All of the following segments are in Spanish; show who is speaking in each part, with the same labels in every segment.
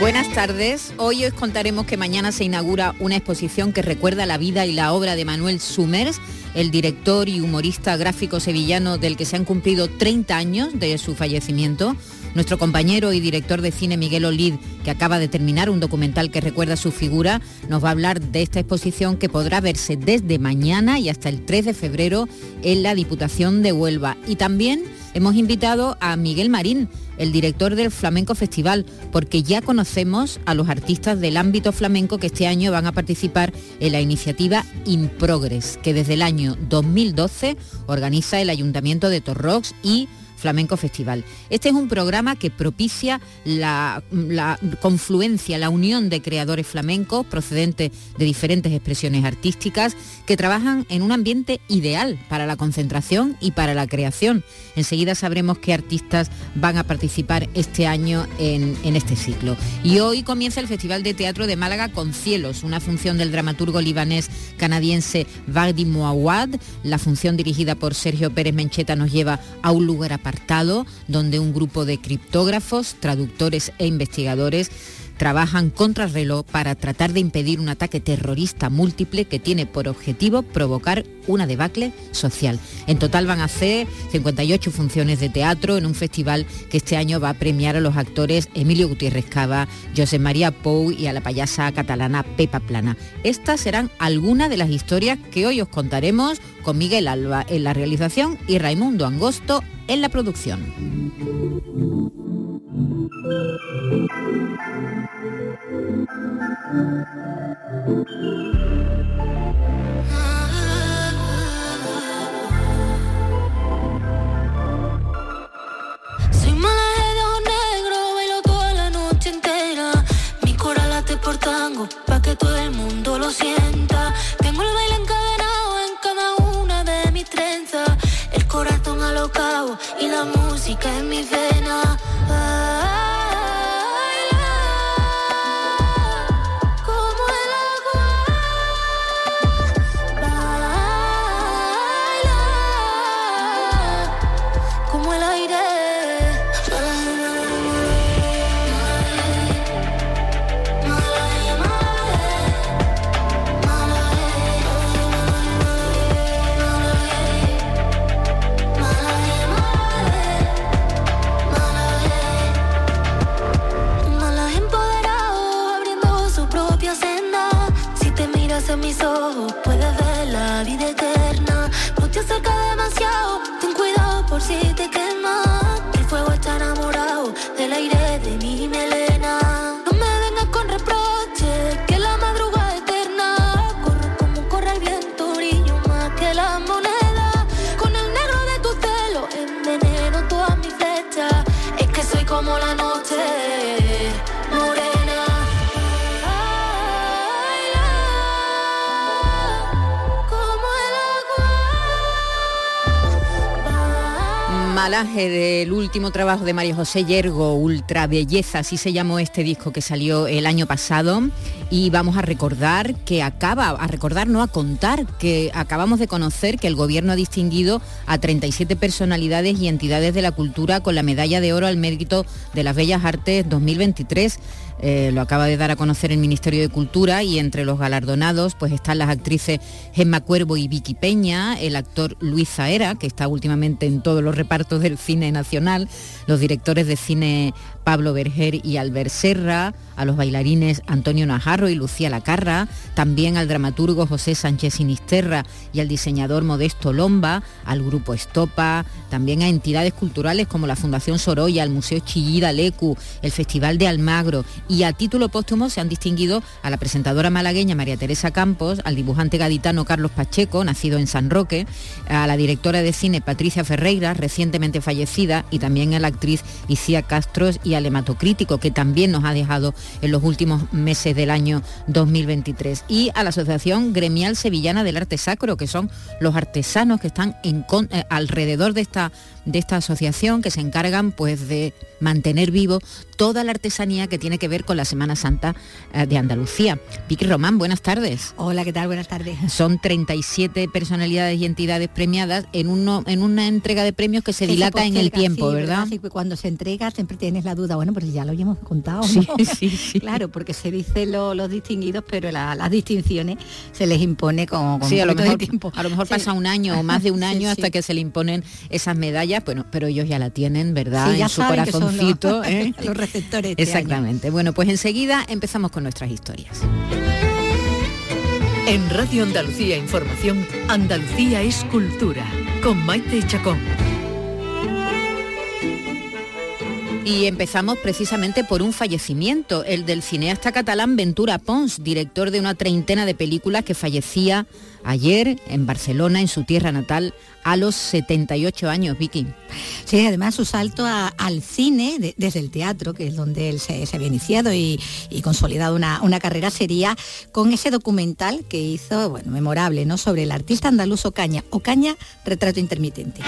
Speaker 1: Buenas tardes. Hoy os contaremos que mañana se inaugura una exposición que recuerda la vida y la obra de Manuel Sumers, el director y humorista gráfico sevillano del que se han cumplido 30 años de su fallecimiento. Nuestro compañero y director de cine Miguel Olid, que acaba de terminar un documental que recuerda su figura, nos va a hablar de esta exposición que podrá verse desde mañana y hasta el 3 de febrero en la Diputación de Huelva. Y también hemos invitado a Miguel Marín, el director del Flamenco Festival, porque ya conocemos a los artistas del ámbito flamenco que este año van a participar en la iniciativa In Progress, que desde el año 2012 organiza el Ayuntamiento de Torrox y Flamenco Festival. Este es un programa que propicia la, confluencia, la unión de creadores flamencos procedentes de diferentes expresiones artísticas que trabajan en un ambiente ideal para la concentración y para la creación. Enseguida sabremos qué artistas van a participar este año en, este ciclo. Y hoy comienza el Festival de Teatro de Málaga con Cielos, una función del dramaturgo libanés canadiense Vagdi Mouawad. La función dirigida por Sergio Pérez Mencheta nos lleva a un lugar aparte donde un grupo de criptógrafos, traductores e investigadores trabajan contra reloj para tratar de impedir un ataque terrorista múltiple que tiene por objetivo provocar una debacle social. En total van a hacer 58 funciones de teatro en un festival que este año va a premiar a los actores Emilio Gutiérrez Cava, José María Pou y a la payasa catalana Pepa Plana. Estas serán algunas de las historias que hoy os contaremos con Miguel Alba en la realización y Raimundo Angosto en la producción.
Speaker 2: Y la música en mi vena.
Speaker 1: Malaje del último trabajo de María José Yergo, Ultra Belleza, así se llamó este disco que salió el año pasado. Y vamos a recordar que acaba, a recordar, no a contar, que acabamos de conocer que el gobierno ha distinguido a 37 personalidades y entidades de la cultura con la medalla de oro al mérito de las Bellas Artes 2023. Eh, lo acaba de dar a conocer el Ministerio de Cultura y entre los galardonados pues están las actrices Gemma Cuervo y Vicky Peña, el actor Luis Zaera, que está últimamente en todos los repartos del cine nacional, los directores de cine Pablo Berger y Albert Serra, a los bailarines Antonio Najarro y Lucía Lacarra, también al dramaturgo José Sánchez Sinisterra y al diseñador Modesto Lomba, al grupo Estopa, también a entidades culturales como la Fundación Sorolla, el Museo Chillida Lecu, el Festival de Almagro. Y a título póstumo se han distinguido a la presentadora malagueña María Teresa Campos, al dibujante gaditano Carlos Pacheco, nacido en San Roque, a la directora de cine Patricia Ferreira, recientemente fallecida, y también a la actriz Icía Castros y al hematocrítico, que también nos ha dejado en los últimos meses del año 2023. Y a la Asociación Gremial Sevillana del Arte Sacro, que son los artesanos que están en, eh, alrededor de esta de esta asociación que se encargan pues de mantener vivo toda la artesanía que tiene que ver con la Semana Santa eh, de Andalucía. Vicky Román, buenas tardes.
Speaker 3: Hola, ¿qué tal? Buenas tardes.
Speaker 1: Son 37 personalidades y entidades premiadas en, uno, en una entrega de premios que se dilata en el tiempo, ¿verdad?
Speaker 3: Sí, cuando se entrega siempre tienes la duda, bueno, pues ya lo habíamos contado,
Speaker 1: Sí, sí,
Speaker 3: claro, porque se dice los distinguidos, pero las distinciones se les impone con,
Speaker 1: sí, a lo mejor, tiempo. A lo mejor pasa un año o más de un año hasta que se le imponen esas medallas, bueno, pero ellos ya la tienen, ¿verdad?
Speaker 3: en
Speaker 1: su corazoncito.
Speaker 3: Los, ¿eh? los receptores.
Speaker 1: Este Exactamente. Bueno, pues enseguida empezamos con nuestras historias.
Speaker 4: En Radio Andalucía Información, Andalucía es cultura, con Maite Chacón.
Speaker 1: Y empezamos precisamente por un fallecimiento, el del cineasta catalán Ventura Pons, director de una treintena de películas que fallecía ayer en Barcelona, en su tierra natal, a los 78 años, Vicky.
Speaker 3: Sí, además su salto al cine desde el teatro, que es donde él se, había iniciado y, consolidado una, una, carrera, sería con ese documental que hizo, bueno, memorable, ¿no? Sobre el artista andaluz Ocaña. Ocaña, retrato intermitente.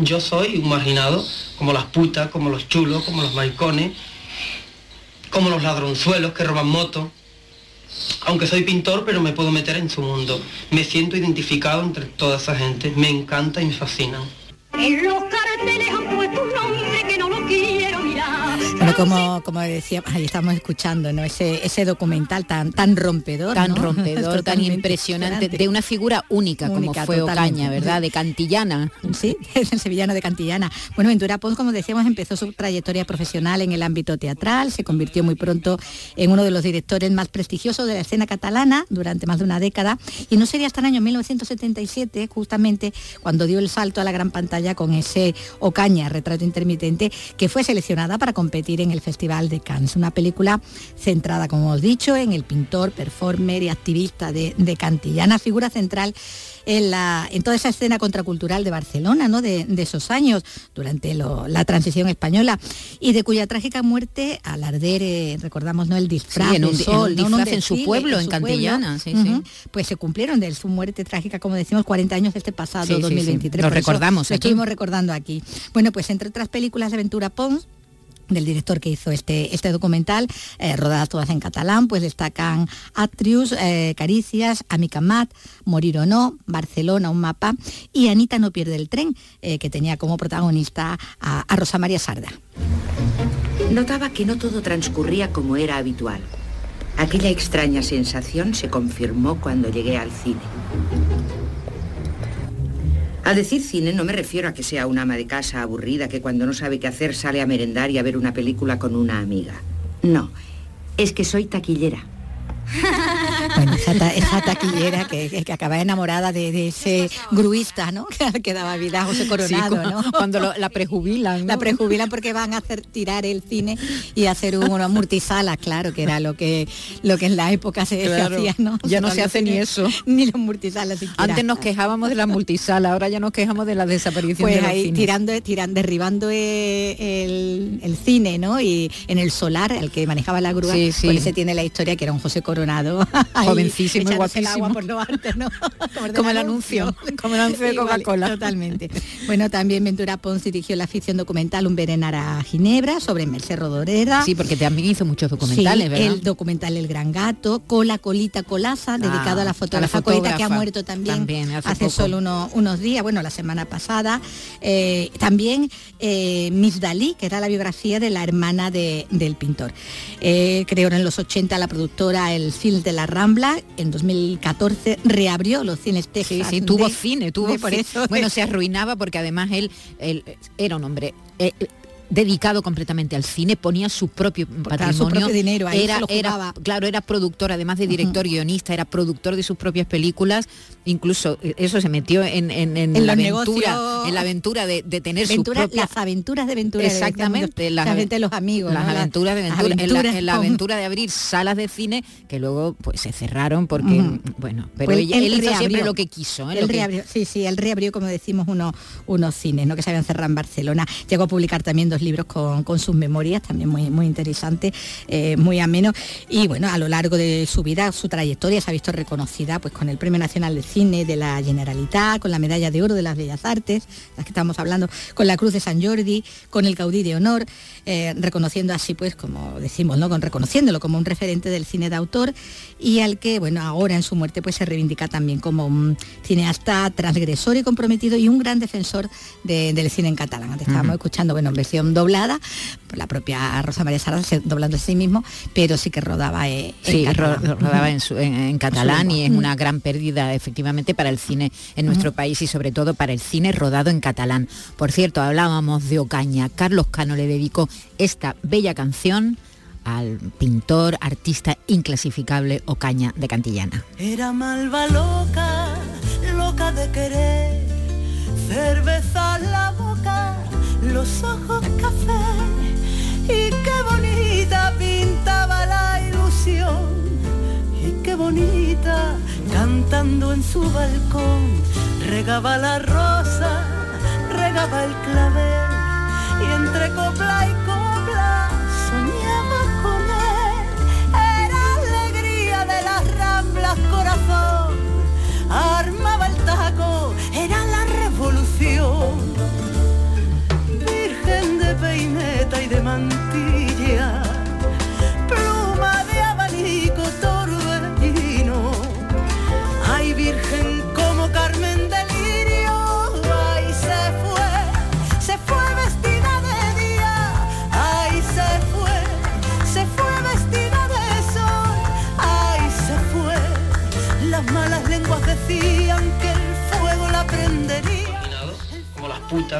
Speaker 5: Yo soy un marginado, como las putas, como los chulos, como los maicones, como los ladronzuelos que roban motos. Aunque soy pintor, pero me puedo meter en su mundo. Me siento identificado entre toda esa gente. Me encanta y me fascinan.
Speaker 3: En los puesto un nombre bueno, como, como decía, ahí estamos escuchando, ¿no? Ese, ese documental tan, tan rompedor.
Speaker 1: Tan rompedor, tan impresionante, de una figura única, como fue Ocaña, ¿verdad? De Cantillana.
Speaker 3: Sí, el sevillano de Cantillana. Bueno, Ventura Pons, como decíamos, empezó su trayectoria profesional en el ámbito teatral, se convirtió muy pronto en uno de los directores más prestigiosos de la escena catalana durante más de una década, y no sería hasta el año 1977, justamente, cuando dio el salto a la gran pantalla con ese Ocaña, retrato intermitente, que fue seleccionada para competir en el Festival de Cannes. Una película centrada, como hemos dicho, en el pintor, performer y activista de, Cantillana, figura central en, la, en, toda esa escena contracultural de Barcelona, ¿no? de, esos años, durante la transición española, y de cuya trágica muerte, al arder, eh, recordamos, ¿no? el disfraz,
Speaker 1: en, un, sol, en, su pueblo, en, Cantillana,
Speaker 3: pues se cumplieron de su muerte trágica, como decimos, 40 años este pasado 2023.
Speaker 1: Lo recordamos.
Speaker 3: Lo estuvimos recordando aquí. Bueno, pues entre otras películas de Aventura Pons, del director que hizo este, este documental, eh, rodadas todas en catalán, pues destacan Atrius, eh, Caricias, Amicamat, Morir o no, Barcelona, un mapa, y Anita no pierde el tren, eh, que tenía como protagonista a, a Rosa María Sarda.
Speaker 6: Notaba que no todo transcurría como era habitual. Aquella extraña sensación se confirmó cuando llegué al cine. Al decir cine no me refiero a que sea una ama de casa aburrida que cuando no sabe qué hacer sale a merendar y a ver una película con una amiga. No, es que soy taquillera.
Speaker 3: Bueno, esa, taquillera que, que, acaba enamorada de, ese gruista, ¿no? Que daba vida a José Coronado, ¿no?
Speaker 1: Cuando la prejubilan.
Speaker 3: La prejubilan porque van a hacer tirar el cine y hacer una multisala, claro, que era lo que lo que en la época se, hacía, ¿no?
Speaker 1: Ya no se hace ni eso.
Speaker 3: Ni los multisalas
Speaker 1: Antes nos quejábamos de la multisala, ahora ya nos quejamos de la desaparición
Speaker 3: pues
Speaker 1: de
Speaker 3: ahí, tirando, tirando, derribando el, el, cine, ¿no? Y en el solar, el que manejaba la grúa, sí, pues se tiene la historia que era un José Coronado
Speaker 1: jovencísimo y guapísimo.
Speaker 3: por lo ¿no?
Speaker 1: como, el anuncio, como el anuncio de Coca-Cola.
Speaker 3: totalmente. Bueno, también Ventura Pons dirigió la ficción documental Un Berenar a Ginebra sobre Merced Rodoreda.
Speaker 1: Sí, porque también hizo muchos documentales, ¿verdad?
Speaker 3: El documental El Gran Gato, Cola Colita Colaza, ah, dedicado a la fotógrafa, Colita que ha muerto también, hace, solo unos días, bueno, la semana pasada. Eh, también eh, Miss Dalí, que era la biografía de la hermana del pintor. Eh, creo en los 80 la productora El Film de la Rambla, en 2014 reabrió los cines Texas.
Speaker 1: Sí, tuvo cine, tuvo por eso. Bueno, se arruinaba porque además él, él era un hombre eh, dedicado completamente al cine, ponía su propio patrimonio,
Speaker 3: dinero,
Speaker 1: era, era, claro, era productor, además de director guionista, era productor de sus propias películas, incluso eh, eso se metió en, la aventura, en la aventura de, tener su
Speaker 3: las aventuras de Ventura,
Speaker 1: exactamente,
Speaker 3: las, de los amigos,
Speaker 1: las aventuras de Ventura, en, la, aventura de abrir salas de cine que luego pues se cerraron porque bueno, pero pues él, hizo siempre lo que quiso,
Speaker 3: ¿eh? sí, sí, él reabrió como decimos unos unos cines, ¿no? que se habían cerrado en Barcelona, llegó a publicar también dos libros con, sus memorias, también muy, muy interesante, eh, muy ameno. Y bueno, a lo largo de su vida, su trayectoria se ha visto reconocida pues con el Premio Nacional de Cine de la Generalitat, con la Medalla de Oro de las Bellas Artes, las que estamos hablando, con la Cruz de San Jordi, con el Caudí de Honor, eh, reconociendo así pues como decimos, ¿no? Con, reconociéndolo como un referente del cine de autor y al que, bueno, ahora en su muerte pues se reivindica también como un cineasta transgresor y comprometido y un gran defensor del cine en catalán. Antes estábamos escuchando, bueno, en versión doblada, por la propia Rosa María Sara doblando a sí mismo, pero sí que rodaba,
Speaker 1: eh, en, rodaba en, catalán y es una gran pérdida efectivamente para el cine en nuestro país y sobre todo para el cine rodado en catalán. Por cierto, hablábamos de Ocaña. Carlos Cano le dedicó esta bella canción al pintor, artista inclasificable Ocaña de Cantillana.
Speaker 7: Era malva loca, loca de querer, cerveza en la boca, los ojos café, y qué bonita pintaba la ilusión, y qué bonita cantando en su balcón, regaba la rosa, regaba el clavel, y entre copla y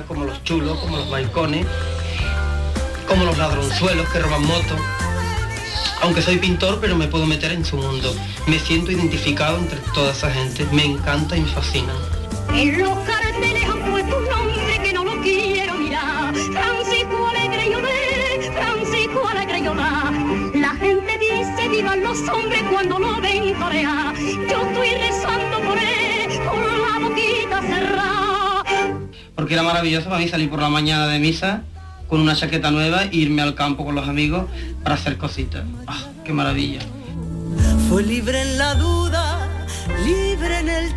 Speaker 7: Como
Speaker 5: los chulos, como los balcones, como los ladronzuelos que roban motos. Aunque soy pintor, pero me puedo meter en su mundo. Me siento identificado entre toda esa gente. Me encanta y me fascina.
Speaker 2: En los carteles han puesto un nombre que no lo quiero mirar. Francisco Alegre Lloré, Francisco Alegre Lloré. La gente dice vivan los hombres cuando lo
Speaker 5: Porque era maravilloso para mí salir por la mañana de misa con una chaqueta nueva e irme al campo con los amigos para hacer cositas. ¡Ah, qué maravilla!
Speaker 7: Fue libre en la duda, libre en el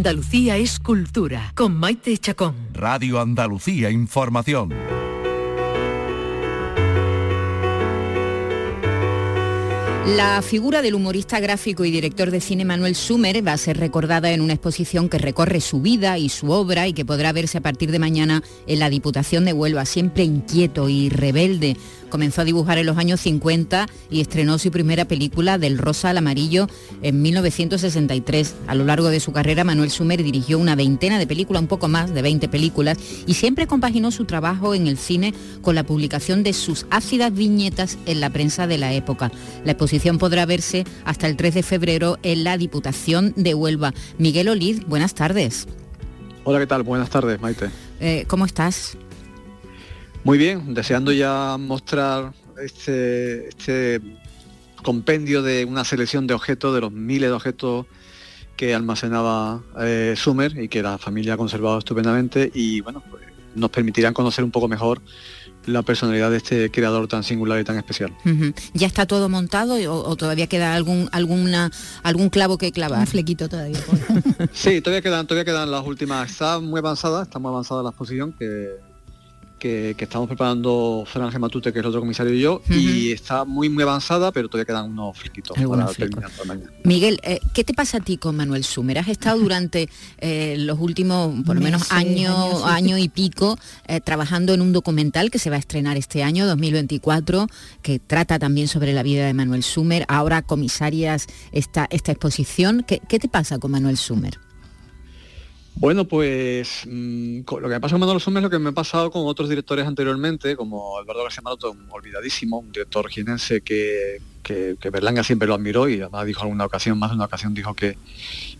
Speaker 4: Andalucía es cultura con Maite Chacón.
Speaker 8: Radio Andalucía Información.
Speaker 1: La figura del humorista gráfico y director de cine Manuel Sumer va a ser recordada en una exposición que recorre su vida y su obra y que podrá verse a partir de mañana en la Diputación de Huelva, siempre inquieto y rebelde. Comenzó a dibujar en los años 50 y estrenó su primera película del rosa al amarillo en 1963. A lo largo de su carrera, Manuel Sumer dirigió una veintena de películas, un poco más de 20 películas, y siempre compaginó su trabajo en el cine con la publicación de sus ácidas viñetas en la prensa de la época. La exposición podrá verse hasta el 3 de febrero en la Diputación de Huelva. Miguel Oliz, buenas tardes.
Speaker 9: Hola, ¿qué tal? Buenas tardes, Maite.
Speaker 1: Eh, ¿Cómo estás?
Speaker 9: Muy bien, deseando ya mostrar este, este compendio de una selección de objetos, de los miles de objetos que almacenaba eh, Sumer y que la familia ha conservado estupendamente y bueno, pues nos permitirán conocer un poco mejor la personalidad de este creador tan singular y tan especial.
Speaker 1: ¿Ya está todo montado o, todavía queda algún alguna algún clavo que clavar?
Speaker 3: Un flequito todavía.
Speaker 9: sí, todavía quedan, todavía quedan las últimas. Está muy avanzada, está muy avanzada la exposición que que, estamos preparando Fran Matute, que es el otro comisario y yo, y está muy muy avanzada, pero todavía quedan unos fliquitos para terminar mañana.
Speaker 1: Miguel, eh, ¿qué te pasa a ti con Manuel Sumer? Has estado durante eh, los últimos, por lo menos año, año y pico, eh, trabajando en un documental que se va a estrenar este año, 2024, que trata también sobre la vida de Manuel Sumer. Ahora comisarias esta, esta exposición. ¿Qué, ¿Qué te pasa con Manuel Sumer?
Speaker 9: Bueno, pues mm, lo que me pasa con Manolo Sumer es lo que me ha pasado con otros directores anteriormente, como Alberto García Maroto, olvidadísimo, un director ginense que, Berlanga siempre lo admiró y además dijo alguna ocasión, más de una ocasión dijo que,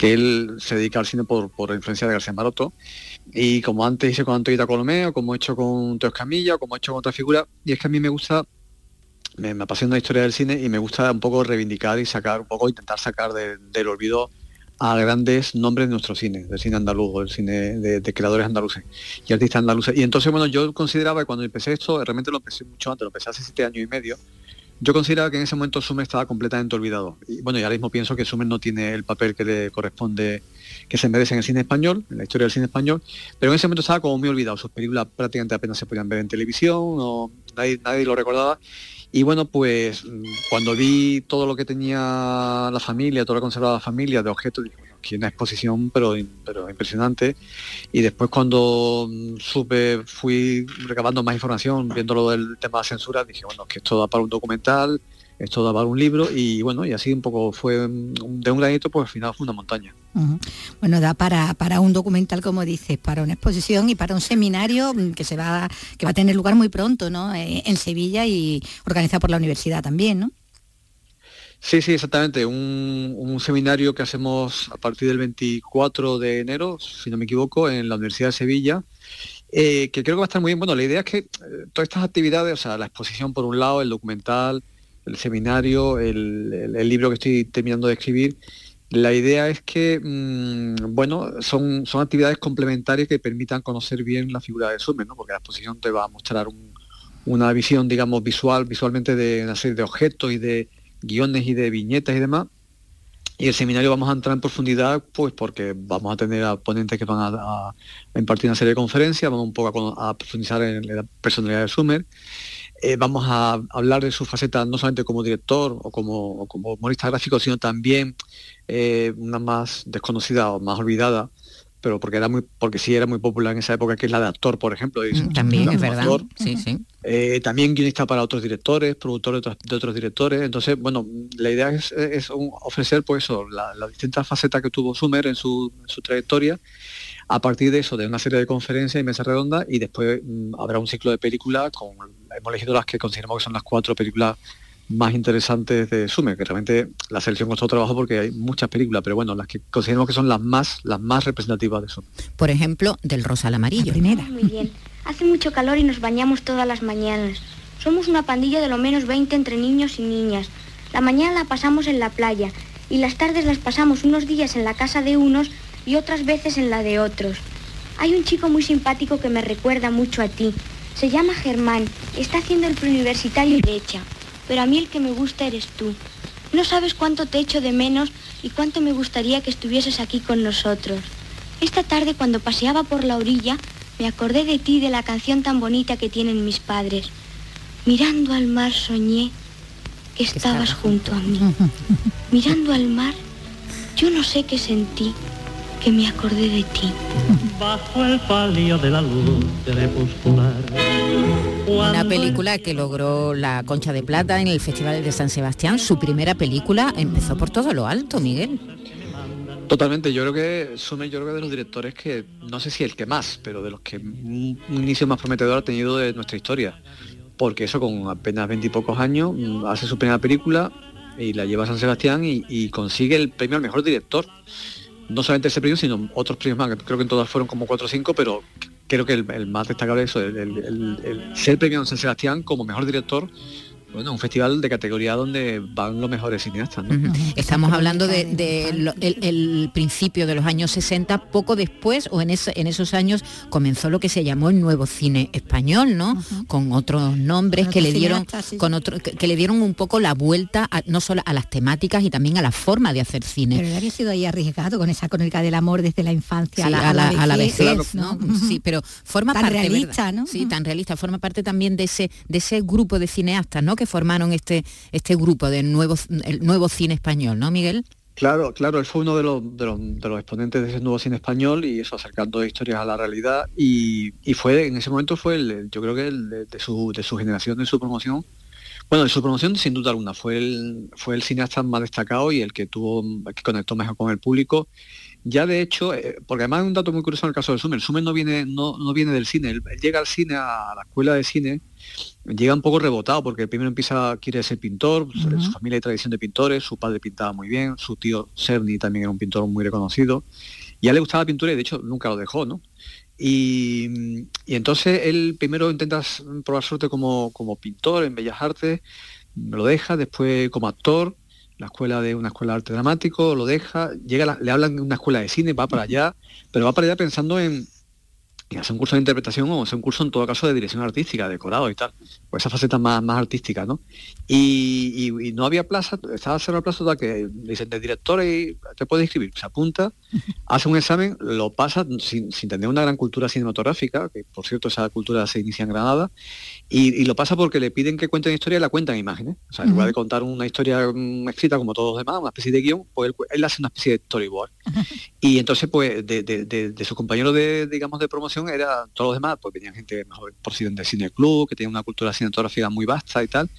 Speaker 9: él se dedica al cine por, por influencia de García Maroto. Y como antes hice con Antoita Colomeo, como he hecho con Teo Camilla, como he hecho con otra figura, y es que a mí me gusta me, apasiona la historia del cine y me gusta un poco reivindicar y sacar un poco, intentar sacar del olvido a grandes nombres de nuestro cine, del cine andaluz, del cine de, creadores andaluces y artistas andaluces. Y entonces, bueno, yo consideraba que cuando empecé esto, realmente lo empecé mucho antes, lo empecé hace siete años y medio, yo consideraba que en ese momento Sumer estaba completamente olvidado. Y bueno, y ahora mismo pienso que Sumer no tiene el papel que le corresponde, que se merece en el cine español, en la historia del cine español, pero en ese momento estaba como muy olvidado. Sus películas prácticamente apenas se podían ver en televisión, o nadie lo recordaba. Y bueno, pues cuando vi todo lo que tenía la familia, todo lo que conservaba la familia de objetos, dije, bueno, aquí una exposición pero, pero impresionante. Y después cuando mm, supe, fui recabando más información, viendo lo del tema de censura, dije, bueno, que esto da para un documental, esto daba un libro y bueno, y así un poco fue de un granito, pues al final fue una montaña.
Speaker 3: Bueno, da para, para un documental, como dices, para una exposición y para un seminario mm, que se va, que va a tener lugar muy pronto, ¿no? Eh, en Sevilla y organizado por la universidad también, ¿no?
Speaker 9: Sí, sí, exactamente. Un, seminario que hacemos a partir del 24 de enero, si no me equivoco, en la Universidad de Sevilla, eh, que creo que va a estar muy bien. Bueno, la idea es que eh, todas estas actividades, o sea, la exposición por un lado, el documental, el seminario, el, libro que estoy terminando de escribir. La idea es que, mm, bueno, son, son actividades complementarias que permitan conocer bien la figura de Sumer, ¿no? porque la exposición te va a mostrar una visión, digamos, visual, visualmente de una serie de objetos y de guiones y de viñetas y demás. Y el seminario vamos a entrar en profundidad, pues porque vamos a tener a ponentes que van a, impartir una serie de conferencias, vamos un poco a, profundizar en la personalidad de Sumer eh, vamos a hablar de su faceta no solamente como director o como, como humorista gráfico, sino también eh, una más desconocida o más olvidada, pero porque era muy, porque sí era muy popular en esa época, que es la de actor, por ejemplo.
Speaker 1: Mm, también es verdad. sí, sí.
Speaker 9: Eh, también guionista para otros directores, productor de otros, directores. Entonces, bueno, la idea es, ofrecer pues eso, las la distintas facetas que tuvo Sumer en su, en su trayectoria a partir de eso, de una serie de conferencias y mesas redondas, y después mm, habrá un ciclo de películas, con, hemos elegido las que consideramos que son las cuatro películas más interesantes de Sume, que realmente la selección costó trabajo porque hay muchas películas, pero bueno, las que consideramos que son las más, las más representativas de Sume.
Speaker 1: Por ejemplo, del rosa al amarillo.
Speaker 10: primera. Muy bien. Hace mucho calor y nos bañamos todas las mañanas. Somos una pandilla de lo menos 20 entre niños y niñas. La mañana la pasamos en la playa y las tardes las pasamos unos días en la casa de unos y otras veces en la de otros. Hay un chico muy simpático que me recuerda mucho a ti. Se llama Germán, está haciendo el preuniversitario de derecha, pero a mí el que me gusta eres tú. No sabes cuánto te echo de menos y cuánto me gustaría que estuvieses aquí con nosotros. Esta tarde cuando paseaba por la orilla, me acordé de ti y de la canción tan bonita que tienen mis padres. Mirando al mar soñé que estabas junto a mí. Mirando al mar, yo no sé qué sentí, que me acordé de ti.
Speaker 7: Bajo el palio de la luz
Speaker 1: Una película que logró la Concha de Plata en el Festival de San Sebastián. Su primera película empezó por todo lo alto, Miguel.
Speaker 9: Totalmente, yo creo que Sume, yo creo que de los directores que, no sé si el que más, pero de los que un, inicio más prometedor ha tenido de nuestra historia. Porque eso con apenas veintipocos años mm, hace su primera película, y la lleva a San Sebastián y, y consigue el premio al mejor director. No solamente ese premio, sino otros premios más, creo que en todas fueron como 4 o 5, pero creo que el, más destacable es eso, el- el ser premiado en San Sebastián como mejor director, bueno, un festival de categoría donde van los mejores cineastas.
Speaker 1: Estamos hablando de, de lo- el, el principio de los años 60, poco después o en, ese- en esos años comenzó lo que se llamó el nuevo cine español, ¿no? Con otros nombres
Speaker 3: Con
Speaker 1: que le dieron,
Speaker 3: sí,
Speaker 1: con otro, que, que le dieron un poco la vuelta a- no solo a las temáticas y también a la forma de hacer cine.
Speaker 3: Pero había sido ahí arriesgado con esa crónica del amor desde la infancia
Speaker 1: Sí,
Speaker 3: a, la, a la vejez,
Speaker 1: vejez,
Speaker 3: ¿no?
Speaker 1: Sí, pero forma
Speaker 3: Tan
Speaker 1: parte
Speaker 3: realista,
Speaker 1: ¿verdad?
Speaker 3: ¿no?
Speaker 1: Sí, tan realista, forma parte también de ese de ese grupo de cineastas, ¿no? Que formaron este este grupo del nuevo el nuevo cine español, ¿no, Miguel?
Speaker 9: Claro, claro, él fue uno de los, de los, de exponentes de ese nuevo cine español y eso, acercando historias a la realidad y, y fue, en ese momento fue el, yo creo que el de, de su, de su generación, de su promoción, bueno, de su promoción sin duda alguna, fue el, fue el cineasta más destacado y el que tuvo, que conectó mejor con el público. Ya de hecho, eh, porque además hay un dato muy curioso en el caso de Sumer, Sumer no viene, no, no viene del cine, él, él llega al cine, a la escuela de cine, llega un poco rebotado porque primero empieza quiere ser pintor su- familia hay tradición de pintores su padre pintaba muy bien su tío Cerny también era un pintor muy reconocido y a él le gustaba la pintura y de hecho nunca lo dejó no y, y entonces él primero intenta probar suerte como, como pintor en bellas artes lo deja después como actor la escuela de una escuela de arte dramático lo deja llega la- le hablan de una escuela de cine va para allá pero va para allá pensando en y hacer un curso de interpretación o hacer un curso en todo caso de dirección artística, decorado y tal, pues esa faceta más, más artística, ¿no? Y, y- y no había plaza, estaba cerrado el plazo tal que dicen de director y te puedes inscribir, se apunta, hace un examen, lo pasa sin, sin tener una gran cultura cinematográfica, que por cierto esa cultura se inicia en Granada, y, y lo pasa porque le piden que cuente una historia y la cuenta en imágenes. O sea, en lugar de contar una historia mm, escrita como todos los demás, una especie de guion, pues él, él hace una especie de storyboard. Y entonces, pues, de, de, de, de sus compañeros de, digamos, de promoción, era todos los demás, pues venían gente mejor presidente del cine club, que tenía una cultura cinematográfica muy vasta y tal.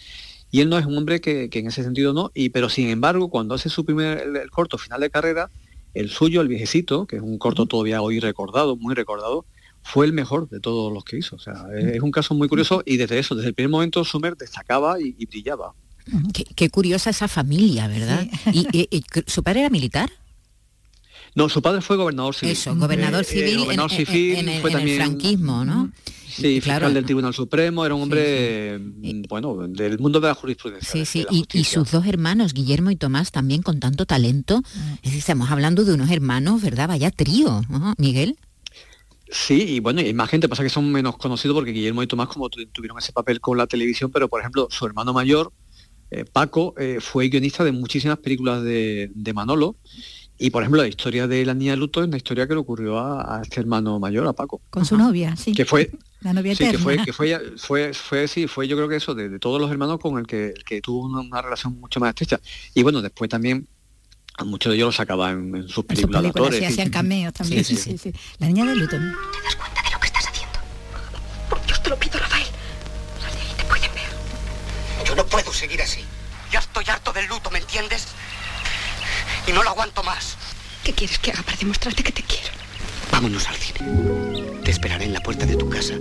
Speaker 9: Y él no es un hombre que, que en ese sentido no, y pero sin embargo, cuando hace su primer el, el corto final de carrera, el suyo, el viejecito, que es un corto todavía hoy recordado, muy recordado, fue el mejor de todos los que hizo. O sea, es, es un caso muy curioso y desde eso, desde el primer momento, Sumer destacaba y, y brillaba.
Speaker 1: Qué, qué curiosa esa familia, ¿verdad? Y, y- y su padre era militar.
Speaker 9: No, su padre fue gobernador civil.
Speaker 1: Eso, gobernador
Speaker 9: Eh, eh,
Speaker 1: civil,
Speaker 9: gobernador
Speaker 1: en-
Speaker 9: civil,
Speaker 1: en, el,
Speaker 9: fue
Speaker 1: en el
Speaker 9: también
Speaker 1: franquismo, ¿no?
Speaker 9: Sí,
Speaker 1: claro.
Speaker 9: fiscal del Tribunal Supremo, era un hombre, mm, bueno, del mundo de la jurisprudencia.
Speaker 1: Sí, sí, y, sus dos hermanos, Guillermo y Tomás, también con tanto talento. Es decir, estamos hablando de unos hermanos, ¿verdad? Vaya trío, ¿no? Miguel.
Speaker 9: Sí, y bueno, y hay más gente, pasa que son menos conocidos porque Guillermo y Tomás como tu- tuvieron ese papel con la televisión, pero por ejemplo, su hermano mayor, eh, Paco, eh, fue guionista de muchísimas películas de, de Manolo. Y por ejemplo, la historia de la niña de luto es una historia que le ocurrió a, a este hermano mayor, a Paco.
Speaker 3: Con su novia, sí.
Speaker 9: Que fue,
Speaker 3: La novia
Speaker 9: Sí, que fue, que fue, fue, fue, sí, fue yo creo que eso, de, de todos los hermanos con el que, el que tuvo una, una relación mucho más estrecha. Y bueno, después también a muchos de ellos los sacaba en, en sus
Speaker 3: En sus
Speaker 9: películas de
Speaker 3: películas,
Speaker 9: actores.
Speaker 3: sí, hacían cameos también.
Speaker 1: Sí,
Speaker 3: Sí,
Speaker 1: sí.
Speaker 3: La niña de Luton.
Speaker 11: Por Dios te lo pido, Rafael. Sal de ahí, te pueden ver.
Speaker 12: Yo no puedo seguir así. Ya estoy harto del luto, ¿me entiendes? Y no lo aguanto más.
Speaker 11: ¿Qué quieres que haga para demostrarte que te quiero?
Speaker 12: Vámonos al cine. Te esperaré en la puerta de tu casa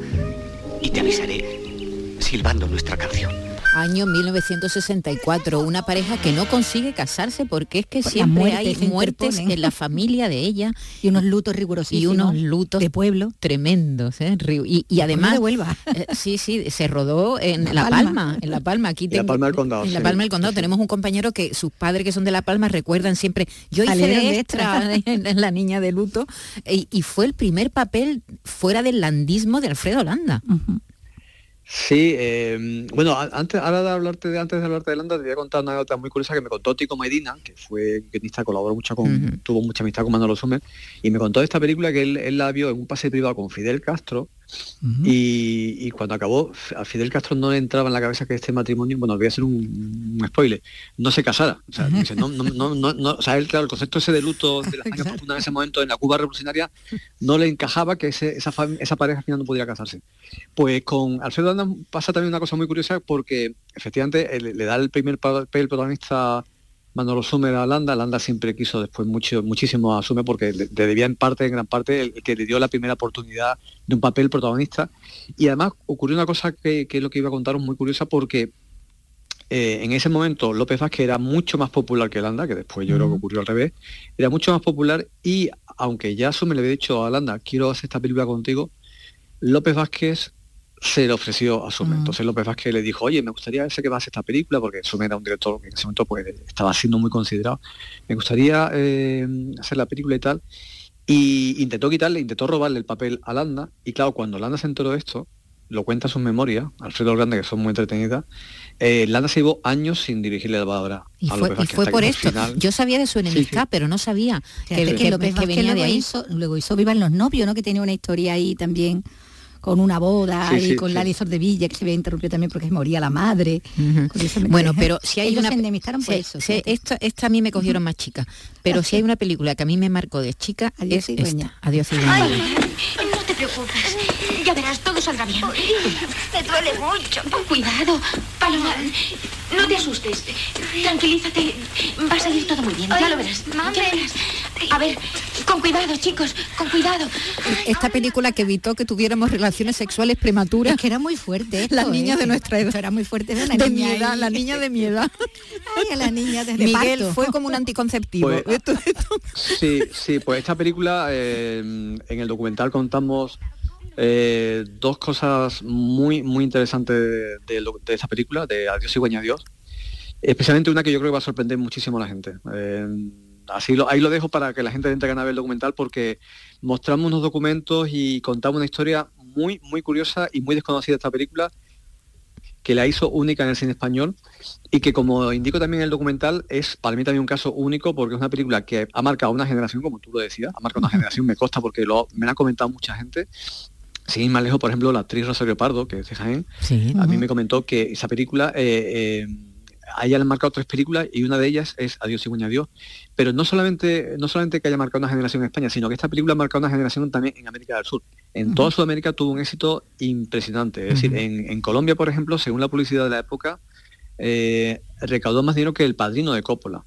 Speaker 12: y te avisaré silbando nuestra canción.
Speaker 1: Año 1964, una pareja que no consigue casarse porque es que
Speaker 3: Por
Speaker 1: siempre
Speaker 3: muerte
Speaker 1: hay muertes
Speaker 3: interponen.
Speaker 1: en la familia de ella
Speaker 3: Y unos lutos
Speaker 1: y
Speaker 3: rigurosísimos.
Speaker 1: unos lutos
Speaker 3: de pueblo.
Speaker 1: tremendos, ¿eh? Y, y además,
Speaker 3: de Huelva.
Speaker 1: eh, sí, sí, se rodó en
Speaker 3: La
Speaker 1: La
Speaker 3: Palma.
Speaker 1: Palma, en La Palma. Aquí
Speaker 9: En La
Speaker 1: tengo-
Speaker 9: Palma del Condado,
Speaker 1: En La
Speaker 9: sí.
Speaker 1: Palma del Condado tenemos un compañero que sus padres que son de La Palma recuerdan siempre, yo hice de extra en, La Niña de Luto y, y fue el primer papel fuera del landismo de Alfredo Landa.
Speaker 3: Ujú.
Speaker 9: Sí, eh, bueno, antes, ahora de hablarte de, antes de hablarte de Landa, te voy a contar una anécdota muy curiosa que me contó Tico Medina, que fue guionista, colaboró mucho con, tuvo mucha amistad con Manolo Sumer, y me contó de esta película que él, él la vio en un pase privado con Fidel Castro, y, y cuando acabó, a Fidel Castro no le entraba en la cabeza que este matrimonio, bueno, voy a hacer un, un spoiler, no se casara. O sea, dice, no, no, no, no, no- o sea, él, claro, el concepto ese de luto de las años profundas en ese momento en la Cuba revolucionaria no le encajaba que ese- esa, esa pareja al final no podía casarse. Pues con Alfredo Landa pasa también una cosa muy curiosa porque efectivamente él- le da el primer papel protagonista Manolo Sumer a Landa, Landa siempre quiso después mucho, muchísimo a Sumer porque le, le debía en parte, en gran parte, el, el que le dio la primera oportunidad de un papel protagonista. Y además ocurrió una cosa que, que es lo que iba a contaros muy curiosa porque eh, en ese momento López Vázquez era mucho más popular que Landa, que después yo creo que ocurrió al revés, era mucho más popular y aunque ya me le había dicho a Landa, quiero hacer esta película contigo, López Vázquez se le ofreció a Sumer. Entonces López Vázquez le dijo, oye, me gustaría sé que vas a hacer esta película, porque Sumer era un director que en ese momento pues, estaba siendo muy considerado. Me gustaría eh, hacer la película y tal. Y intentó quitarle, intentó robarle el papel a Landa. Y claro, cuando Landa se enteró de esto, lo cuenta en sus memorias, Alfredo Grande, que son muy entretenidas, eh, Landa se llevó años sin dirigirle la palabra
Speaker 1: y
Speaker 9: a
Speaker 1: fue,
Speaker 9: López
Speaker 1: y por esto.
Speaker 9: final-
Speaker 1: Yo sabía de su enemistad, pero no sabía que,
Speaker 3: Fíjate
Speaker 1: que-
Speaker 3: que López
Speaker 1: que
Speaker 3: Vázquez
Speaker 1: venía de
Speaker 3: luego
Speaker 1: ahí.
Speaker 3: hizo, luego hizo Vivan los novios, ¿no? Que tenía una historia ahí también con una boda
Speaker 1: Sí,
Speaker 3: y
Speaker 1: sí,
Speaker 3: con
Speaker 1: sí.
Speaker 3: Lali Sordevilla, que se había interrumpido también porque se moría la madre.
Speaker 1: Bueno, pero si hay
Speaker 3: Ellos
Speaker 1: una
Speaker 3: se enemistaron por
Speaker 1: si-
Speaker 3: eso.
Speaker 1: si-
Speaker 3: fíjate.
Speaker 1: esta, esta a mí me cogieron más chica, pero si hay una película que a mí me marcó de chica
Speaker 3: Adiós,
Speaker 1: es
Speaker 3: cigüeña.
Speaker 1: esta. Adiós cigüeña.
Speaker 11: Te preocupes. Ya verás, todo saldrá bien. Me duele mucho. Cuidado. Paloma, no te asustes. Tranquilízate. Va a salir todo muy bien. Ya lo verás. Ya lo verás. A ver, con cuidado, chicos. Con cuidado.
Speaker 1: Esta película que evitó que tuviéramos relaciones sexuales prematuras.
Speaker 3: que era muy fuerte.
Speaker 1: Las
Speaker 3: esto,
Speaker 1: niñas
Speaker 3: ¿eh?
Speaker 1: de nuestra edad.
Speaker 3: Esto era muy fuerte. Era una
Speaker 1: de
Speaker 3: niña
Speaker 1: mi edad,
Speaker 3: ahí.
Speaker 1: la niña de mi edad.
Speaker 3: Ay, a la niña desde
Speaker 1: Miguel
Speaker 3: parto.
Speaker 1: fue como un anticonceptivo.
Speaker 9: Pues,
Speaker 1: Esto-
Speaker 9: Sí, sí, pues esta película, eh, en el documental contamos eh, dos cosas muy, muy interesantes de, de esta película, de Adiós y Adiós. Especialmente una que yo creo que va a sorprender muchísimo a la gente. Eh, así lo, ahí lo dejo para que la gente entre a ver el documental porque mostramos unos documentos y contamos una historia muy, muy curiosa y muy desconocida de esta película que la hizo única en el cine español y que como indico también en el documental es para mí también un caso único porque es una película que ha marcado una generación, como tú lo decías, ha marcado una generación, me consta porque lo, me la ha comentado mucha gente. Sin ir más lejos, por ejemplo, la actriz Rosario Pardo, que es de Jaén, a mí me comentó que esa película, eh, eh, a ella le han marcado tres películas y una de ellas es Adiós y Adiós. Pero no solamente, no solamente que haya marcado una generación en España, sino que esta película ha marcado una generación también en América del Sur. En toda Sudamérica tuvo un éxito impresionante. Es decir, en, en Colombia, por ejemplo, según la publicidad de la época, eh, recaudó más dinero que el padrino de Coppola.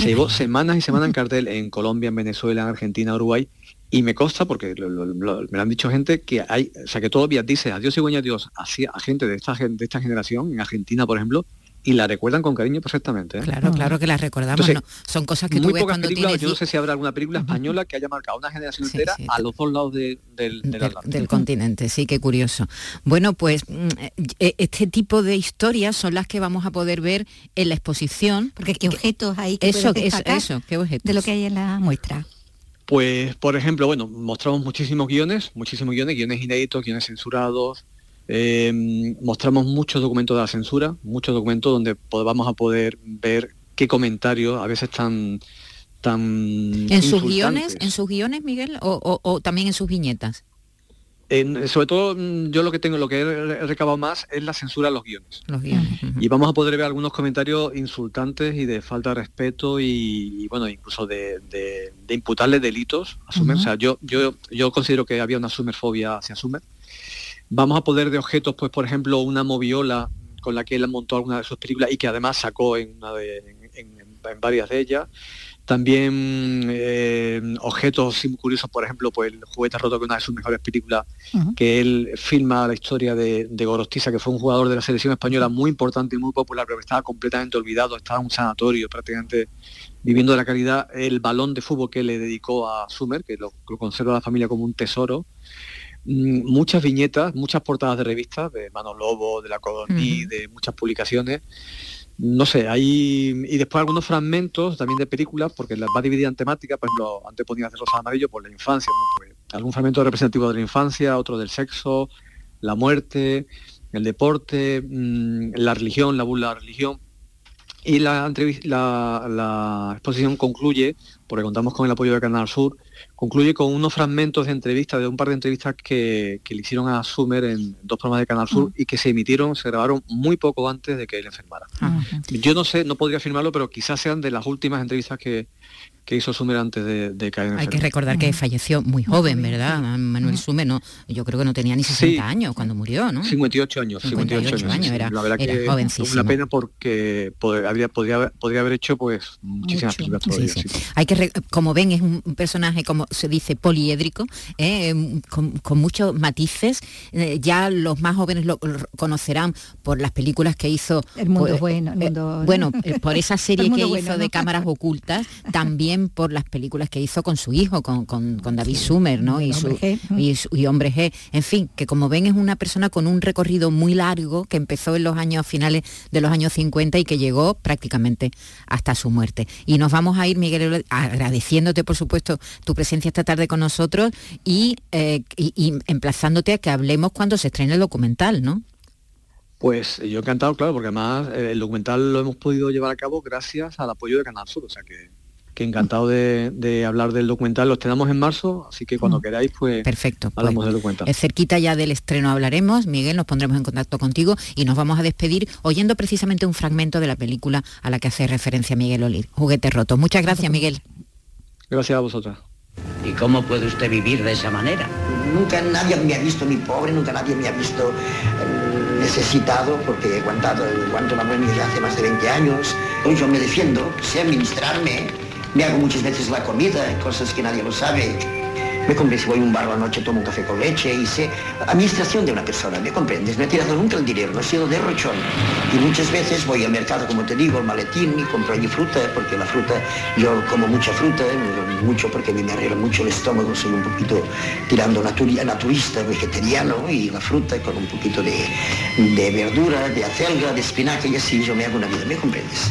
Speaker 9: Se llevó semanas y semanas en cartel en Colombia, en Venezuela, en Argentina, Uruguay. Y me consta, porque lo- lo- lo- me lo han dicho gente, que hay, o sea, que todavía dice adiós y adiós así a gente de esta, de esta generación, en Argentina, por ejemplo, y la recuerdan con cariño perfectamente. ¿eh?
Speaker 1: Claro, claro que las recordamos.
Speaker 9: Entonces,
Speaker 1: ¿no? Son cosas que tú
Speaker 9: Muy
Speaker 1: ves
Speaker 9: pocas
Speaker 1: cuando
Speaker 9: películas,
Speaker 1: tienes
Speaker 9: yo no sé si habrá alguna película española que haya marcado una generación
Speaker 1: Sí,
Speaker 9: entera
Speaker 1: sí.
Speaker 9: a los dos lados de- del, del
Speaker 1: del,
Speaker 9: Atlántico.
Speaker 1: del continente, sí, qué curioso. Bueno, pues mm, eh, este tipo de historias son las que vamos a poder ver en la exposición.
Speaker 3: Porque qué objetos hay que
Speaker 1: eso, eso, eso, qué objetos.
Speaker 3: de lo que hay en la muestra.
Speaker 9: Pues, por ejemplo, bueno, mostramos muchísimos guiones, muchísimos guiones, guiones inéditos, guiones censurados. Eh, mostramos muchos documentos de la censura, muchos documentos donde vamos a poder ver qué comentarios a veces tan tan
Speaker 1: en sus guiones, en sus guiones, Miguel, o, o- o también en sus viñetas.
Speaker 9: En- sobre todo mm, yo lo que tengo, lo que he re- recabado más es la censura a los guiones.
Speaker 1: Los guiones.
Speaker 9: Y vamos a poder ver algunos comentarios insultantes y de falta de respeto y, y, bueno, incluso de, de- de imputarle delitos a Sumer. O sea, yo, yo, yo considero que había una sumerfobia hacia Sumer. Vamos a poder de objetos, pues por ejemplo, una moviola con la que él montó alguna de sus películas y que además sacó en, una de- en- en- en varias de ellas. También eh, objetos curiosos, por ejemplo, pues el juguete roto, que es una de sus mejores películas, que él filma la historia de, de Gorostiza, que fue un jugador de la selección española muy importante y muy popular, pero que estaba completamente olvidado, estaba en un sanatorio prácticamente viviendo de la caridad. El balón de fútbol que le dedicó a Sumer, que lo, lo conserva la familia como un tesoro. Mm, Muchas viñetas, muchas portadas de revistas, de Mano Lobo, de la Codorní,
Speaker 13: Ujú.
Speaker 9: de muchas publicaciones. No sé, hay y después algunos fragmentos también de películas, porque las va dividida en temáticas, por ejemplo, antes ponías de rosa amarillo por la infancia, bueno, pues, algún fragmento representativo de la infancia, otro del sexo, la muerte, el deporte, mm, la religión, la burla de la religión. Y la, la, la exposición concluye, porque contamos con el apoyo de Canal Sur, concluye con unos fragmentos de entrevistas, de un par de entrevistas que, que le hicieron a Sumer en dos programas de Canal Sur y que se emitieron, se grabaron muy poco antes de que él enfermara. Yo no sé, no podría afirmarlo, pero quizás sean de las últimas entrevistas que, que hizo Sumer antes de, de caer en
Speaker 1: Hay que recordar que falleció muy joven, ¿verdad? Manuel Sumer, no, yo creo que no tenía ni 60 años cuando murió, ¿no?
Speaker 9: 58 años, 58, años, era, la verdad que jovencísimo. Una pena porque habría, podría, podría haber hecho pues muchísimas películas todavía.
Speaker 1: Hay que, como ven, es un personaje, como se dice, poliédrico, ¿eh? con, muchos matices. Eh, ya los más jóvenes lo, conocerán por las películas que hizo.
Speaker 3: El mundo pues, bueno, el eh, mundo...
Speaker 1: bueno, por esa serie que hizo de cámaras ocultas, también por las películas que hizo con su hijo, con, David Sumer, ¿no? Y, su, y, Hombre G. En fin, que como ven es una persona con un recorrido muy largo que empezó en los años finales de los años 50 y que llegó prácticamente hasta su muerte. Y nos vamos a ir, Miguel, agradeciéndote, por supuesto, tu presencia esta tarde con nosotros y, eh, y emplazándote a que hablemos cuando se estrene el documental, ¿no?
Speaker 9: Pues yo encantado, claro, porque además eh, el documental lo hemos podido llevar a cabo gracias al apoyo de Canal Sur, o sea que que encantado de, hablar del documental. Lo estrenamos en marzo, así que cuando mm. queráis, pues
Speaker 1: Perfecto,
Speaker 9: hablamos
Speaker 1: pues,
Speaker 9: del documental.
Speaker 1: Cerquita ya del estreno hablaremos, Miguel, nos pondremos en contacto contigo y nos vamos a despedir oyendo precisamente un fragmento de la película a la que hace referencia Miguel Olir, Juguete Roto. Muchas gracias, Miguel.
Speaker 9: Gracias a vosotras.
Speaker 13: ¿Y cómo puede usted vivir de esa manera?
Speaker 14: Nunca nadie me ha visto ni pobre, nunca nadie me ha visto eh, necesitado, porque he aguantado, aguanto la ya hace más de 20 años. Hoy yo me defiendo, sé administrarme, me hago muchas veces la comida, cosas que nadie lo sabe. Me compré, si voy a un bar a la noche, tomo un café con leche y sé administración de una persona, ¿me comprendes? No he tirado nunca el dinero, no he sido derrochón. Y muchas veces voy al mercado, como te digo, al maletín y compro allí fruta, porque la fruta, yo como mucha fruta, mucho porque me arregla mucho el estómago, soy un poquito tirando naturista, vegetariano, y la fruta con un poquito de, de verdura, de acelga, de espinaca y así yo me hago una vida, ¿me comprendes?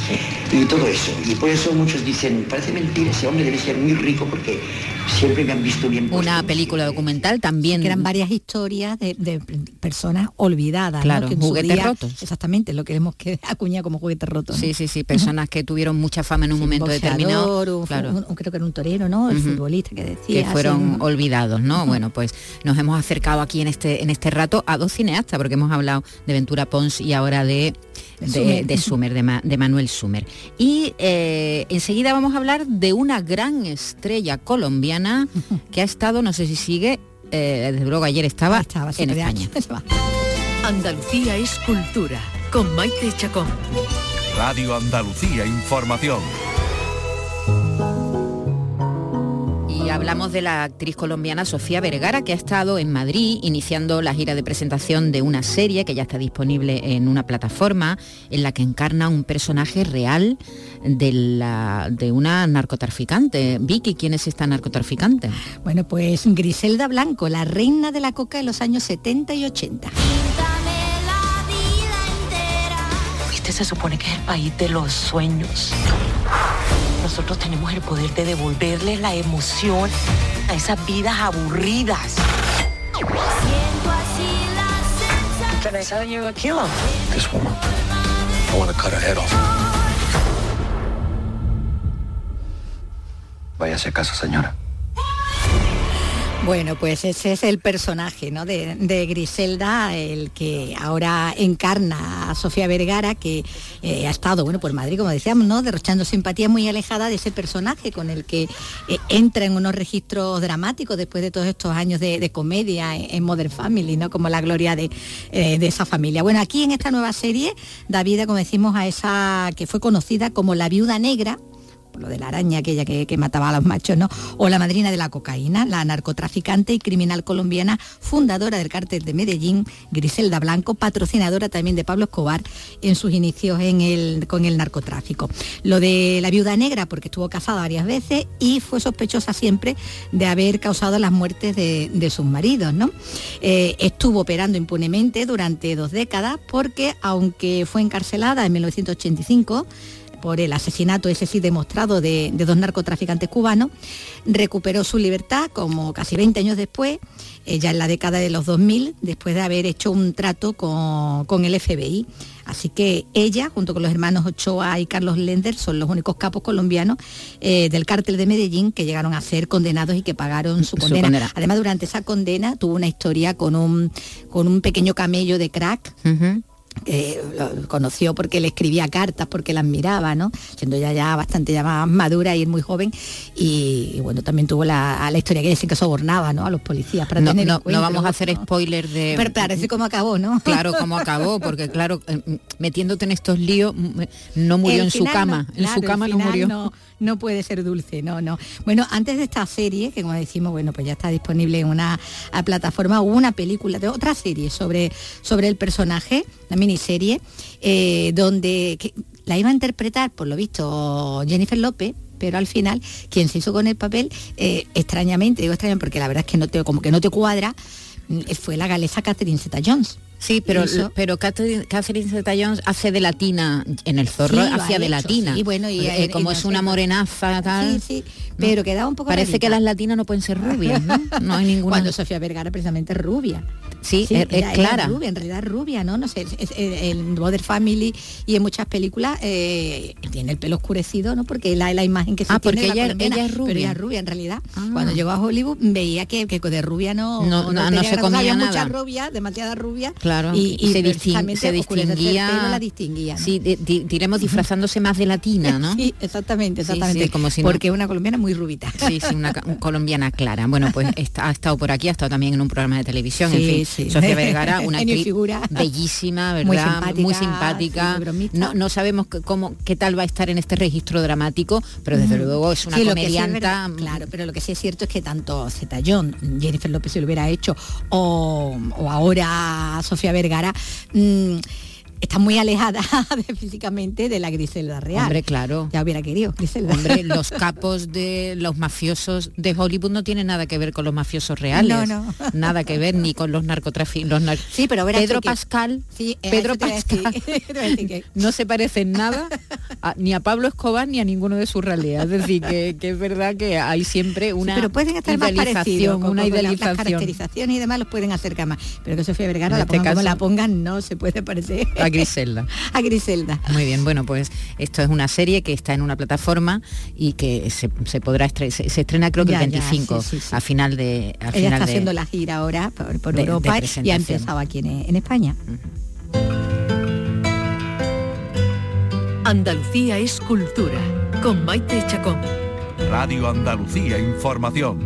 Speaker 14: Y todo eso. Y por eso muchos dicen, parece mentira, ese hombre debe ser muy rico porque siempre me han visto bien
Speaker 1: una película documental también.
Speaker 3: Que eran varias historias de, personas olvidadas.
Speaker 1: Claro, juguetes rotos.
Speaker 3: Exactamente, lo queremos que acuñar como juguetes rotos.
Speaker 1: Sí, sí, sí, personas que tuvieron mucha fama en un momento determinado.
Speaker 3: claro. creo que era un torero, ¿no? El futbolista que decía.
Speaker 1: Que fueron olvidados, ¿no? Bueno, pues nos hemos acercado aquí en este, en este rato a dos cineastas, porque hemos hablado de Ventura Pons y ahora de de, Sumer, de, Manuel Sumer. Y eh, enseguida vamos a hablar de una gran estrella colombiana que ha estado, no sé si sigue, eh, desde luego ayer estaba, estaba en España.
Speaker 4: Andalucía es cultura, con Maite Chacón.
Speaker 8: Radio Andalucía Información.
Speaker 1: Hablamos de la actriz colombiana Sofía Vergara, que ha estado en Madrid iniciando la gira de presentación de una serie que ya está disponible en una plataforma en la que encarna un personaje real de, la, de una narcotraficante. Vicky, ¿quién es esta narcotraficante?
Speaker 3: Bueno, pues Griselda Blanco, la reina de la coca de los años 70 y 80.
Speaker 15: Este se supone que es el país de los sueños. Nosotros tenemos el poder de devolverle la emoción a esas vidas aburridas. Can I sell you a kilo? This woman, I want to cut her head off.
Speaker 13: Váyase a casa, señora.
Speaker 3: Bueno, pues ese es el personaje ¿no? de, Griselda, el que ahora encarna a Sofía Vergara, que eh, ha estado bueno, por Madrid, como decíamos, ¿no? derrochando simpatía muy alejada de ese personaje con el que eh, entra en unos registros dramáticos después de todos estos años de, comedia en, Modern Family, ¿no? como la gloria de, eh, de, esa familia. Bueno, aquí en esta nueva serie da vida, como decimos, a esa que fue conocida como la viuda negra, lo de la araña aquella que, mataba a los machos, ¿no? O la madrina de la cocaína, la narcotraficante y criminal colombiana, fundadora del cártel de Medellín, Griselda Blanco, patrocinadora también de Pablo Escobar en sus inicios en el, con el narcotráfico. Lo de la viuda negra, porque estuvo casada varias veces y fue sospechosa siempre de haber causado las muertes de, sus maridos, ¿no? Eh, estuvo operando impunemente durante dos décadas porque, aunque fue encarcelada en 1985, por el asesinato, ese sí demostrado, de, dos narcotraficantes cubanos, recuperó su libertad como casi 20 años después, eh, ya en la década de los 2000, después de haber hecho un trato con, el FBI. Así que ella, junto con los hermanos Ochoa y Carlos Lender, son los únicos capos colombianos eh, del cártel de Medellín que llegaron a ser condenados y que pagaron su condena. Además, durante esa condena tuvo una historia con un, con un pequeño camello de crack lo conoció porque le escribía cartas, porque las miraba, ¿no? Siendo ya, ya bastante ya más madura y muy joven. Y, y bueno, también tuvo la, la historia que dicen que sobornaba, ¿no? A los policías para
Speaker 1: No,
Speaker 3: tener
Speaker 1: no- vamos a hacer spoiler de...
Speaker 3: Pero parece cómo acabó, ¿no?
Speaker 1: Claro, cómo acabó, porque claro, eh, metiéndote en estos líos, no murió
Speaker 3: El
Speaker 1: en su cama,
Speaker 3: no-
Speaker 1: en su cama no murió.
Speaker 3: No, no puede ser dulce, no, no. Bueno, antes de esta serie, que como decimos, bueno, pues ya está disponible en una plataforma, hubo una película, de otra serie sobre, sobre el personaje, una miniserie, eh, donde que la iba a interpretar, por lo visto, Jennifer López, pero al final quien se hizo con el papel, eh, extrañamente, digo extrañamente porque la verdad es que no te, como que no te cuadra, mm, fue la galesa Catherine Zeta-Jones.
Speaker 1: Sí, pero, pero Catherine, Catherine Zeta-Jones hace de latina en el zorro,
Speaker 3: Sí,
Speaker 1: hacía
Speaker 3: ha
Speaker 1: de latina.
Speaker 3: sí, bueno, y-
Speaker 1: Eh,
Speaker 3: y-
Speaker 1: como
Speaker 3: y
Speaker 1: es una morenaza tal.
Speaker 3: Sí, sí, pero quedaba un poco
Speaker 1: Parece
Speaker 3: rarita.
Speaker 1: que las latinas no pueden ser rubias, ¿no? No hay ninguna.
Speaker 3: Cuando Sofía Vergara precisamente es rubia.
Speaker 1: Sí, es- clara.
Speaker 3: rubia, en realidad es rubia, ¿no? No sé, es- en Mother Family y en muchas películas eh, tiene el pelo oscurecido, ¿no? Porque la, la imagen que se
Speaker 1: Ah,
Speaker 3: tiene
Speaker 1: porque ella-
Speaker 3: colombiana,
Speaker 1: ella es rubia.
Speaker 3: Pero ella es rubia en realidad.
Speaker 1: Ah.
Speaker 3: Cuando llegó a Hollywood veía que, que de rubia no,
Speaker 1: No, no, no
Speaker 3: tenía
Speaker 1: se comía
Speaker 3: Había
Speaker 1: nada.
Speaker 3: mucha rubia, demasiada rubia.
Speaker 1: Claro,
Speaker 3: y, y
Speaker 1: se, distin-
Speaker 3: precisamente
Speaker 1: se distinguía.
Speaker 3: pelo la distinguía. ¿no?
Speaker 1: Sí, di- di- diremos disfrazándose más de latina, ¿no?
Speaker 3: Sí, exactamente,
Speaker 1: Sí,
Speaker 3: exactamente.
Speaker 1: sí, como si no-
Speaker 3: porque una colombiana muy rubita.
Speaker 1: Sí, sí, una colombiana clara. Bueno, pues está- ha estado por aquí, ha estado también en un programa de televisión. en
Speaker 3: Sí,
Speaker 1: fin,
Speaker 3: sí.
Speaker 1: Sofía Vergara, una actriz
Speaker 3: figura.
Speaker 1: bellísima, ¿verdad?
Speaker 3: Muy simpática,
Speaker 1: Muy simpática.
Speaker 3: sí, muy bromista.
Speaker 1: no, no sabemos cómo, qué tal va a estar en este registro dramático, pero desde
Speaker 3: Mm.
Speaker 1: luego es una
Speaker 3: Sí,
Speaker 1: comedianta.
Speaker 3: verdad, claro, pero lo que sí es cierto es que tanto Zeta John, Jennifer López se lo hubiera hecho, o, o ahora Sofía Vergara, mm, está muy alejada físicamente de la Griselda real.
Speaker 1: Hombre, claro.
Speaker 3: Ya hubiera querido, Griselda.
Speaker 1: Hombre, los capos de los mafiosos de Hollywood no tienen nada que ver con los mafiosos reales.
Speaker 3: No, no.
Speaker 1: Nada que ver ni con los narcotraficantes.
Speaker 3: Sí, pero verás
Speaker 1: Pedro
Speaker 3: que-
Speaker 1: Pascal,
Speaker 3: Sí, eh,
Speaker 1: Pedro Pascal
Speaker 3: que-
Speaker 1: no se parece en nada a- ni a Pablo Escobar ni a ninguno de sus raleas. Es decir, que, que es verdad que hay siempre una
Speaker 3: pero pueden estar más
Speaker 1: idealización,
Speaker 3: parecidos, con-
Speaker 1: una
Speaker 3: la- las
Speaker 1: idealización.
Speaker 3: caracterizaciones y demás los pueden acercar más. Pero que Sofía Vergara, la
Speaker 1: este
Speaker 3: pongan
Speaker 1: caso-
Speaker 3: la pongan, no se puede parecer
Speaker 1: A Griselda.
Speaker 3: a Griselda.
Speaker 1: Muy bien, bueno, pues esto es una serie que está en una plataforma y que se, se podrá estre- se, se estrena creo que
Speaker 3: Ya,
Speaker 1: el
Speaker 3: ya,
Speaker 1: 25
Speaker 3: sí, sí, sí.
Speaker 1: a final de a
Speaker 3: Ella
Speaker 1: final
Speaker 3: está
Speaker 1: de-
Speaker 3: haciendo la gira ahora por, por
Speaker 1: de- de
Speaker 3: Europa y ha empezado aquí en, en España.
Speaker 4: Andalucía es cultura. Con Maite Chacón.
Speaker 8: Radio Andalucía Información.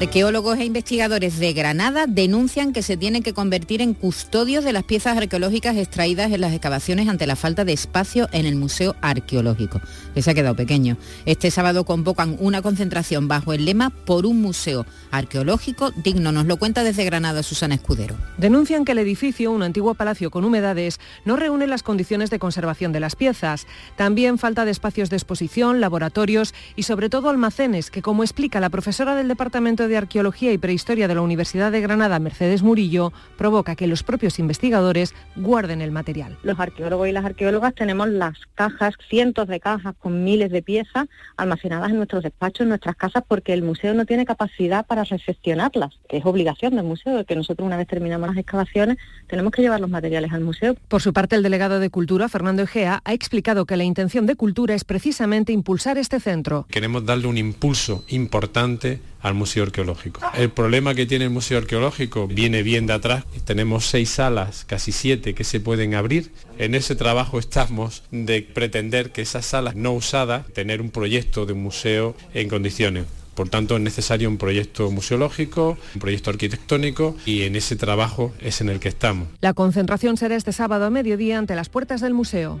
Speaker 1: Arqueólogos e investigadores de Granada denuncian que se tienen que convertir en custodios de las piezas arqueológicas extraídas en las excavaciones ante la falta de espacio en el Museo Arqueológico, que se ha quedado pequeño. Este sábado convocan una concentración bajo el lema por un museo arqueológico digno. Nos lo cuenta desde Granada Susana Escudero.
Speaker 16: Denuncian que el edificio, un antiguo palacio con humedades, no reúne las condiciones de conservación de las piezas. También falta de espacios de exposición, laboratorios y sobre todo almacenes que, como explica la profesora del Departamento de Arqueología y Prehistoria de la Universidad de Granada, Mercedes Murillo, provoca que los propios investigadores guarden el material.
Speaker 17: Los arqueólogos y las arqueólogas tenemos las cajas, cientos de cajas con miles de piezas almacenadas en nuestros despachos, en nuestras casas, porque el museo no tiene capacidad para recepcionarlas, que es obligación del museo, que nosotros una vez terminamos las excavaciones tenemos que llevar los materiales al museo.
Speaker 16: Por su parte, el delegado de Cultura, Fernando Egea, ha explicado que la intención de Cultura es precisamente impulsar este centro.
Speaker 18: Queremos darle un impulso importante al Museo Arqueológico. El problema que tiene el Museo Arqueológico viene bien de atrás. Tenemos seis salas, casi siete, que se pueden abrir. En ese trabajo estamos de pretender que esas salas no usadas, tener un proyecto de un museo en condiciones. Por tanto, es necesario un proyecto museológico, un proyecto arquitectónico y en ese trabajo es en el que estamos.
Speaker 16: La concentración será este sábado a mediodía ante las puertas del museo.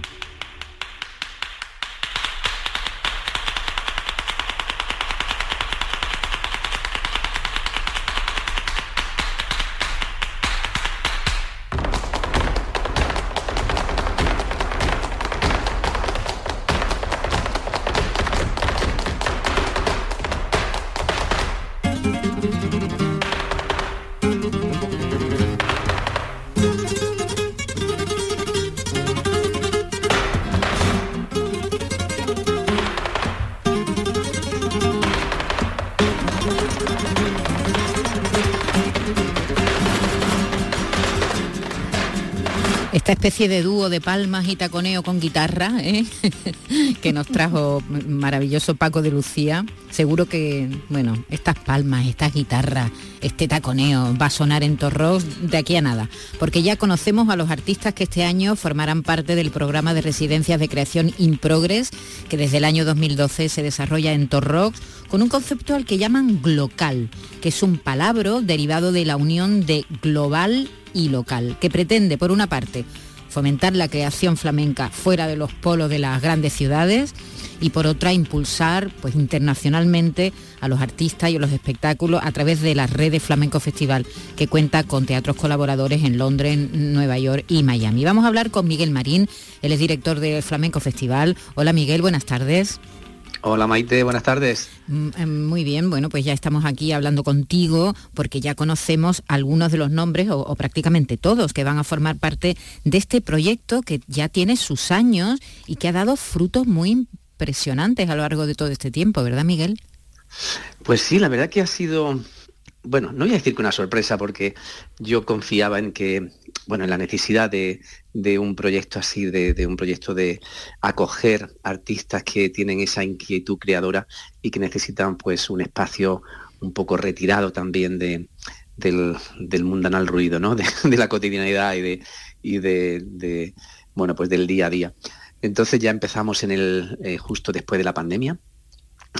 Speaker 1: Especie de dúo de palmas y taconeo con guitarra ¿eh? que nos trajo maravilloso Paco de Lucía. Seguro que, bueno, estas palmas, estas guitarras, este taconeo va a sonar en Torros de aquí a nada, porque ya conocemos a los artistas que este año formarán parte del programa de residencias de creación In Progress, que desde el año 2012 se desarrolla en Torrox con un concepto al que llaman glocal, que es un palabra derivado de la unión de global y local, que pretende, por una parte, fomentar la creación flamenca fuera de los polos de las grandes ciudades y por otra impulsar pues internacionalmente a los artistas y a los espectáculos a través de la red de Flamenco Festival que cuenta con teatros colaboradores en Londres, Nueva York y Miami. Vamos a hablar con Miguel Marín, él es director del Flamenco Festival. Hola Miguel, buenas tardes.
Speaker 19: Hola Maite, buenas tardes.
Speaker 1: Mm, eh, muy bien, bueno, pues ya estamos aquí hablando contigo porque ya conocemos algunos de los nombres o, o, prácticamente todos que van a formar parte de este proyecto que ya tiene sus años y que ha dado frutos muy impresionantes a lo largo de todo este tiempo, ¿verdad Miguel?
Speaker 19: Pues sí, la verdad que ha sido, bueno, no voy a decir que una sorpresa porque yo confiaba en que bueno, en la necesidad de, un proyecto así, de, un proyecto de acoger artistas que tienen esa inquietud creadora y que necesitan pues un espacio un poco retirado también de, del, mundanal ruido, ¿no? De, la cotidianidad y de, y de, bueno, pues del día a día. Entonces ya empezamos en el, eh, justo después de la pandemia,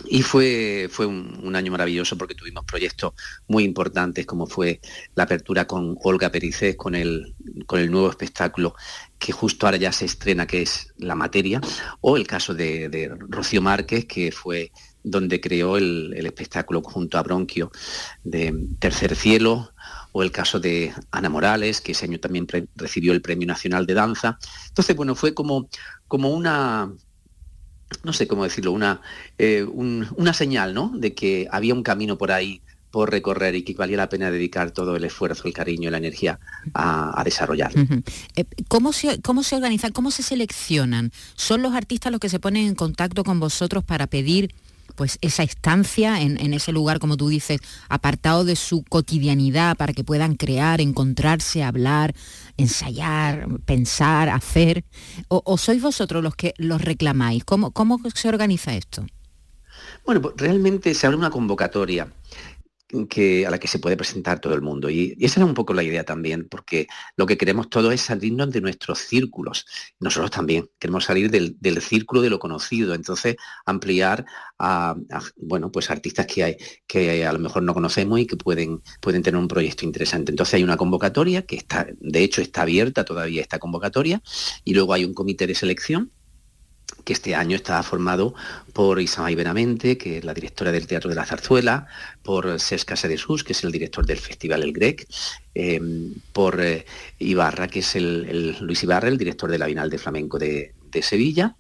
Speaker 19: y fue, fue un, año maravilloso porque tuvimos proyectos muy importantes como fue la apertura con Olga Pericés, con el, con el nuevo espectáculo que justo ahora ya se estrena, que es La Materia, o el caso de, Rocío Márquez, que fue donde creó el, espectáculo junto a Bronquio de Tercer Cielo, o el caso de Ana Morales, que ese año también recibió el Premio Nacional de Danza. Entonces, bueno, fue como, como una no sé cómo decirlo, una, eh, una señal, ¿no? De que había un camino por ahí por recorrer y que valía la pena dedicar todo el esfuerzo, el cariño y la energía a, desarrollar.
Speaker 1: Eh, ¿Cómo se, ¿Cómo se organizan? ¿Cómo se seleccionan? ¿Son los artistas los que se ponen en contacto con vosotros para pedir pues esa estancia en, ese lugar, como tú dices, apartado de su cotidianidad para que puedan crear, encontrarse, hablar, ensayar, pensar, hacer? ¿O, sois vosotros los que los reclamáis? ¿Cómo, ¿Cómo se organiza esto?
Speaker 19: Bueno, pues realmente se abre una convocatoria a la que se puede presentar todo el mundo. Y, esa era un poco la idea también, porque lo que queremos todos es salirnos de nuestros círculos. Nosotros también queremos salir del, círculo de lo conocido, entonces ampliar a, bueno, pues artistas que hay que a lo mejor no conocemos y que pueden, pueden tener un proyecto interesante. Entonces hay una convocatoria que está, de hecho está abierta todavía esta convocatoria, y luego hay un comité de selección este año está formado por Isabel Benamente, que es la directora del Teatro de la Zarzuela, por Sesca Sedesús, que es el director del Festival El Grec, em, por eh, Ibarra, que es el, Luis Ibarra, el director de la Bienal de Flamenco de Sevilla,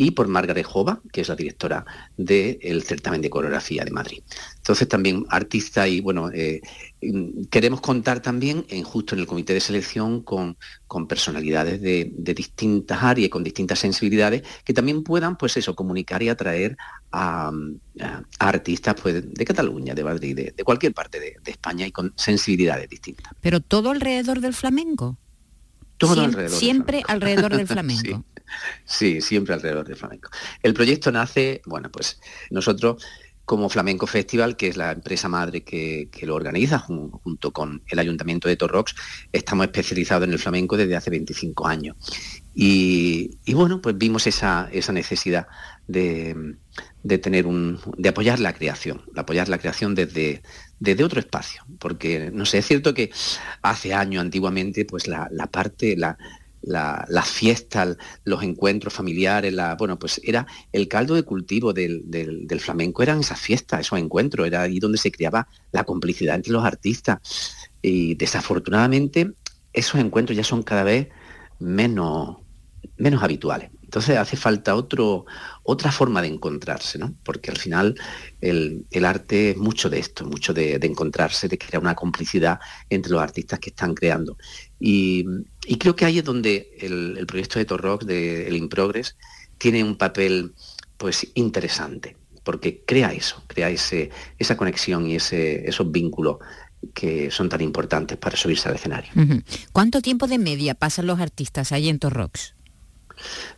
Speaker 19: y por Margaret Jova, que es la directora del certamen de coreografía de Madrid. Entonces también artista y bueno, eh, mm, queremos contar también en justo en el comité de selección con, con personalidades de, distintas áreas, con distintas sensibilidades, que también puedan pues eso, comunicar y atraer a, artistas pues, de Cataluña, de Madrid, de, cualquier parte de, España y con sensibilidades distintas.
Speaker 1: Pero todo alrededor del flamenco.
Speaker 19: Todo alrededor.
Speaker 1: Siempre alrededor del flamenco.
Speaker 19: Sí, siempre alrededor del flamenco. El proyecto nace, bueno, pues nosotros como Flamenco Festival, que es la empresa madre que, lo organiza junto con el Ayuntamiento de Torrox, estamos especializados en el flamenco desde hace 25 años. Y, bueno, pues vimos esa, necesidad de, tener un, de apoyar la creación, de apoyar la creación desde, desde otro espacio. Porque, no sé, es cierto que hace años, antiguamente, pues la, la parte, la, la, las fiestas, los encuentros familiares, la, bueno, pues era el caldo de cultivo del, flamenco, eran esas fiestas, esos encuentros, era ahí donde se creaba la complicidad entre los artistas. Y desafortunadamente esos encuentros ya son cada vez menos, menos habituales. Entonces hace falta otro, otra forma de encontrarse, ¿no? Porque al final el, arte es mucho de esto, mucho de, encontrarse, de crear una complicidad entre los artistas que están creando. Y, creo que ahí es donde el, proyecto de Torrox, de el Improgress, tiene un papel pues interesante, porque crea eso, crea ese, esa conexión y ese, esos vínculos que son tan importantes para subirse al escenario.
Speaker 1: ¿Cuánto tiempo de media pasan los artistas ahí en Torrox?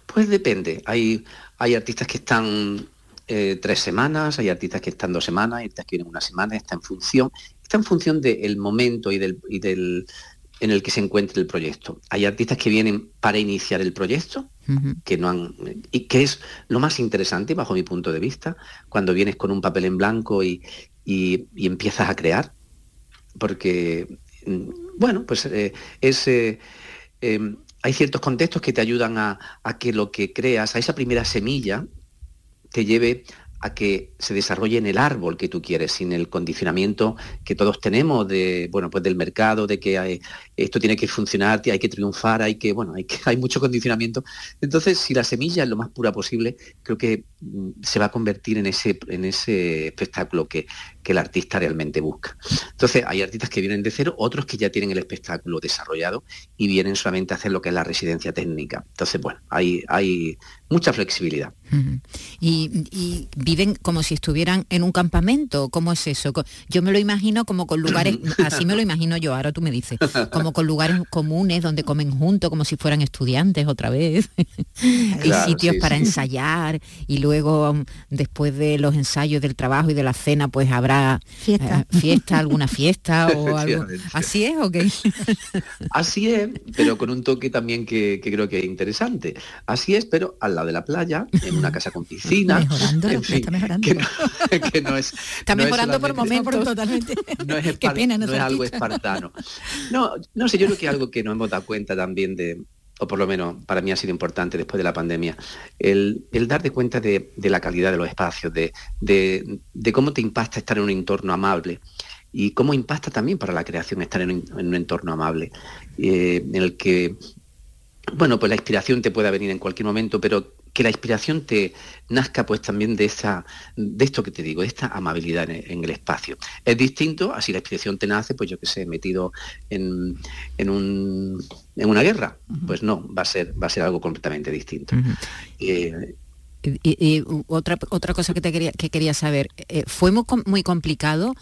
Speaker 19: Pues depende. Hay, hay artistas que están eh, tres semanas, hay artistas que están dos semanas, hay artistas que vienen una semana, está en función, está en función del momento y del, y del en el que se encuentre el proyecto. Hay artistas que vienen para iniciar el proyecto, que no han y que es lo más interesante bajo mi punto de vista, cuando vienes con un papel en blanco y, y- y empiezas a crear, porque mm, bueno, pues eh, es eh, eh, hay ciertos contextos que te ayudan a, que lo que creas, a esa primera semilla, te lleve a que se desarrolle en el árbol que tú quieres, sin el condicionamiento que todos tenemos de, bueno, pues del mercado, de que hay- esto tiene que funcionar, hay que triunfar, hay que, bueno, hay que, hay mucho condicionamiento. Entonces, si la semilla es lo más pura posible, creo que mm, se va a convertir en ese, en ese espectáculo que, que el artista realmente busca. Entonces, hay artistas que vienen de cero, otros que ya tienen el espectáculo desarrollado y vienen solamente a hacer lo que es la residencia técnica. Entonces, bueno, hay, hay mucha flexibilidad.
Speaker 1: Y, y viven como si estuvieran en un campamento. ¿Cómo es eso? Yo me lo imagino como con lugares, así me lo imagino yo, ahora tú me dices, como con lugares comunes donde comen juntos, como si fueran estudiantes otra vez, y sitios
Speaker 19: sí,
Speaker 1: para
Speaker 19: sí.
Speaker 1: ensayar, y luego um, después de los ensayos del trabajo y de la cena, pues habrá
Speaker 3: Fiesta.
Speaker 1: eh, fiesta, alguna fiesta o algo. ¿Así es o qué?
Speaker 19: Así es, pero con un toque también que, que creo que es interesante. Así es, pero al lado de la playa, en una casa con piscina.
Speaker 3: Mejorando,
Speaker 19: en fin,
Speaker 3: está mejorando.
Speaker 19: Que no, que no es,
Speaker 1: Está
Speaker 19: no es
Speaker 1: mejorando por momentos.
Speaker 3: Totalmente.
Speaker 19: no es, espar-
Speaker 3: pena, no
Speaker 19: no
Speaker 3: es
Speaker 19: algo espartano. No, no sé, yo creo que algo que nos hemos dado cuenta también de, o por lo menos para mí ha sido importante después de la pandemia, el, el darte cuenta de, la calidad de los espacios, de, de- cómo te impacta estar en un entorno amable y cómo impacta también para la creación estar en un, en un entorno amable, eh, en el que, bueno, pues la inspiración te pueda venir en cualquier momento, pero que la inspiración te nazca pues también de esa de esto que te digo, de esta amabilidad en, en el espacio. Es distinto a si la inspiración te nace, pues yo que sé, metido en, en, un, en una guerra. Pues no, va a ser, va a ser algo completamente distinto. Eh,
Speaker 1: Y, otra, otra cosa que, te quería, que quería saber, eh, ¿fue muy, muy complicado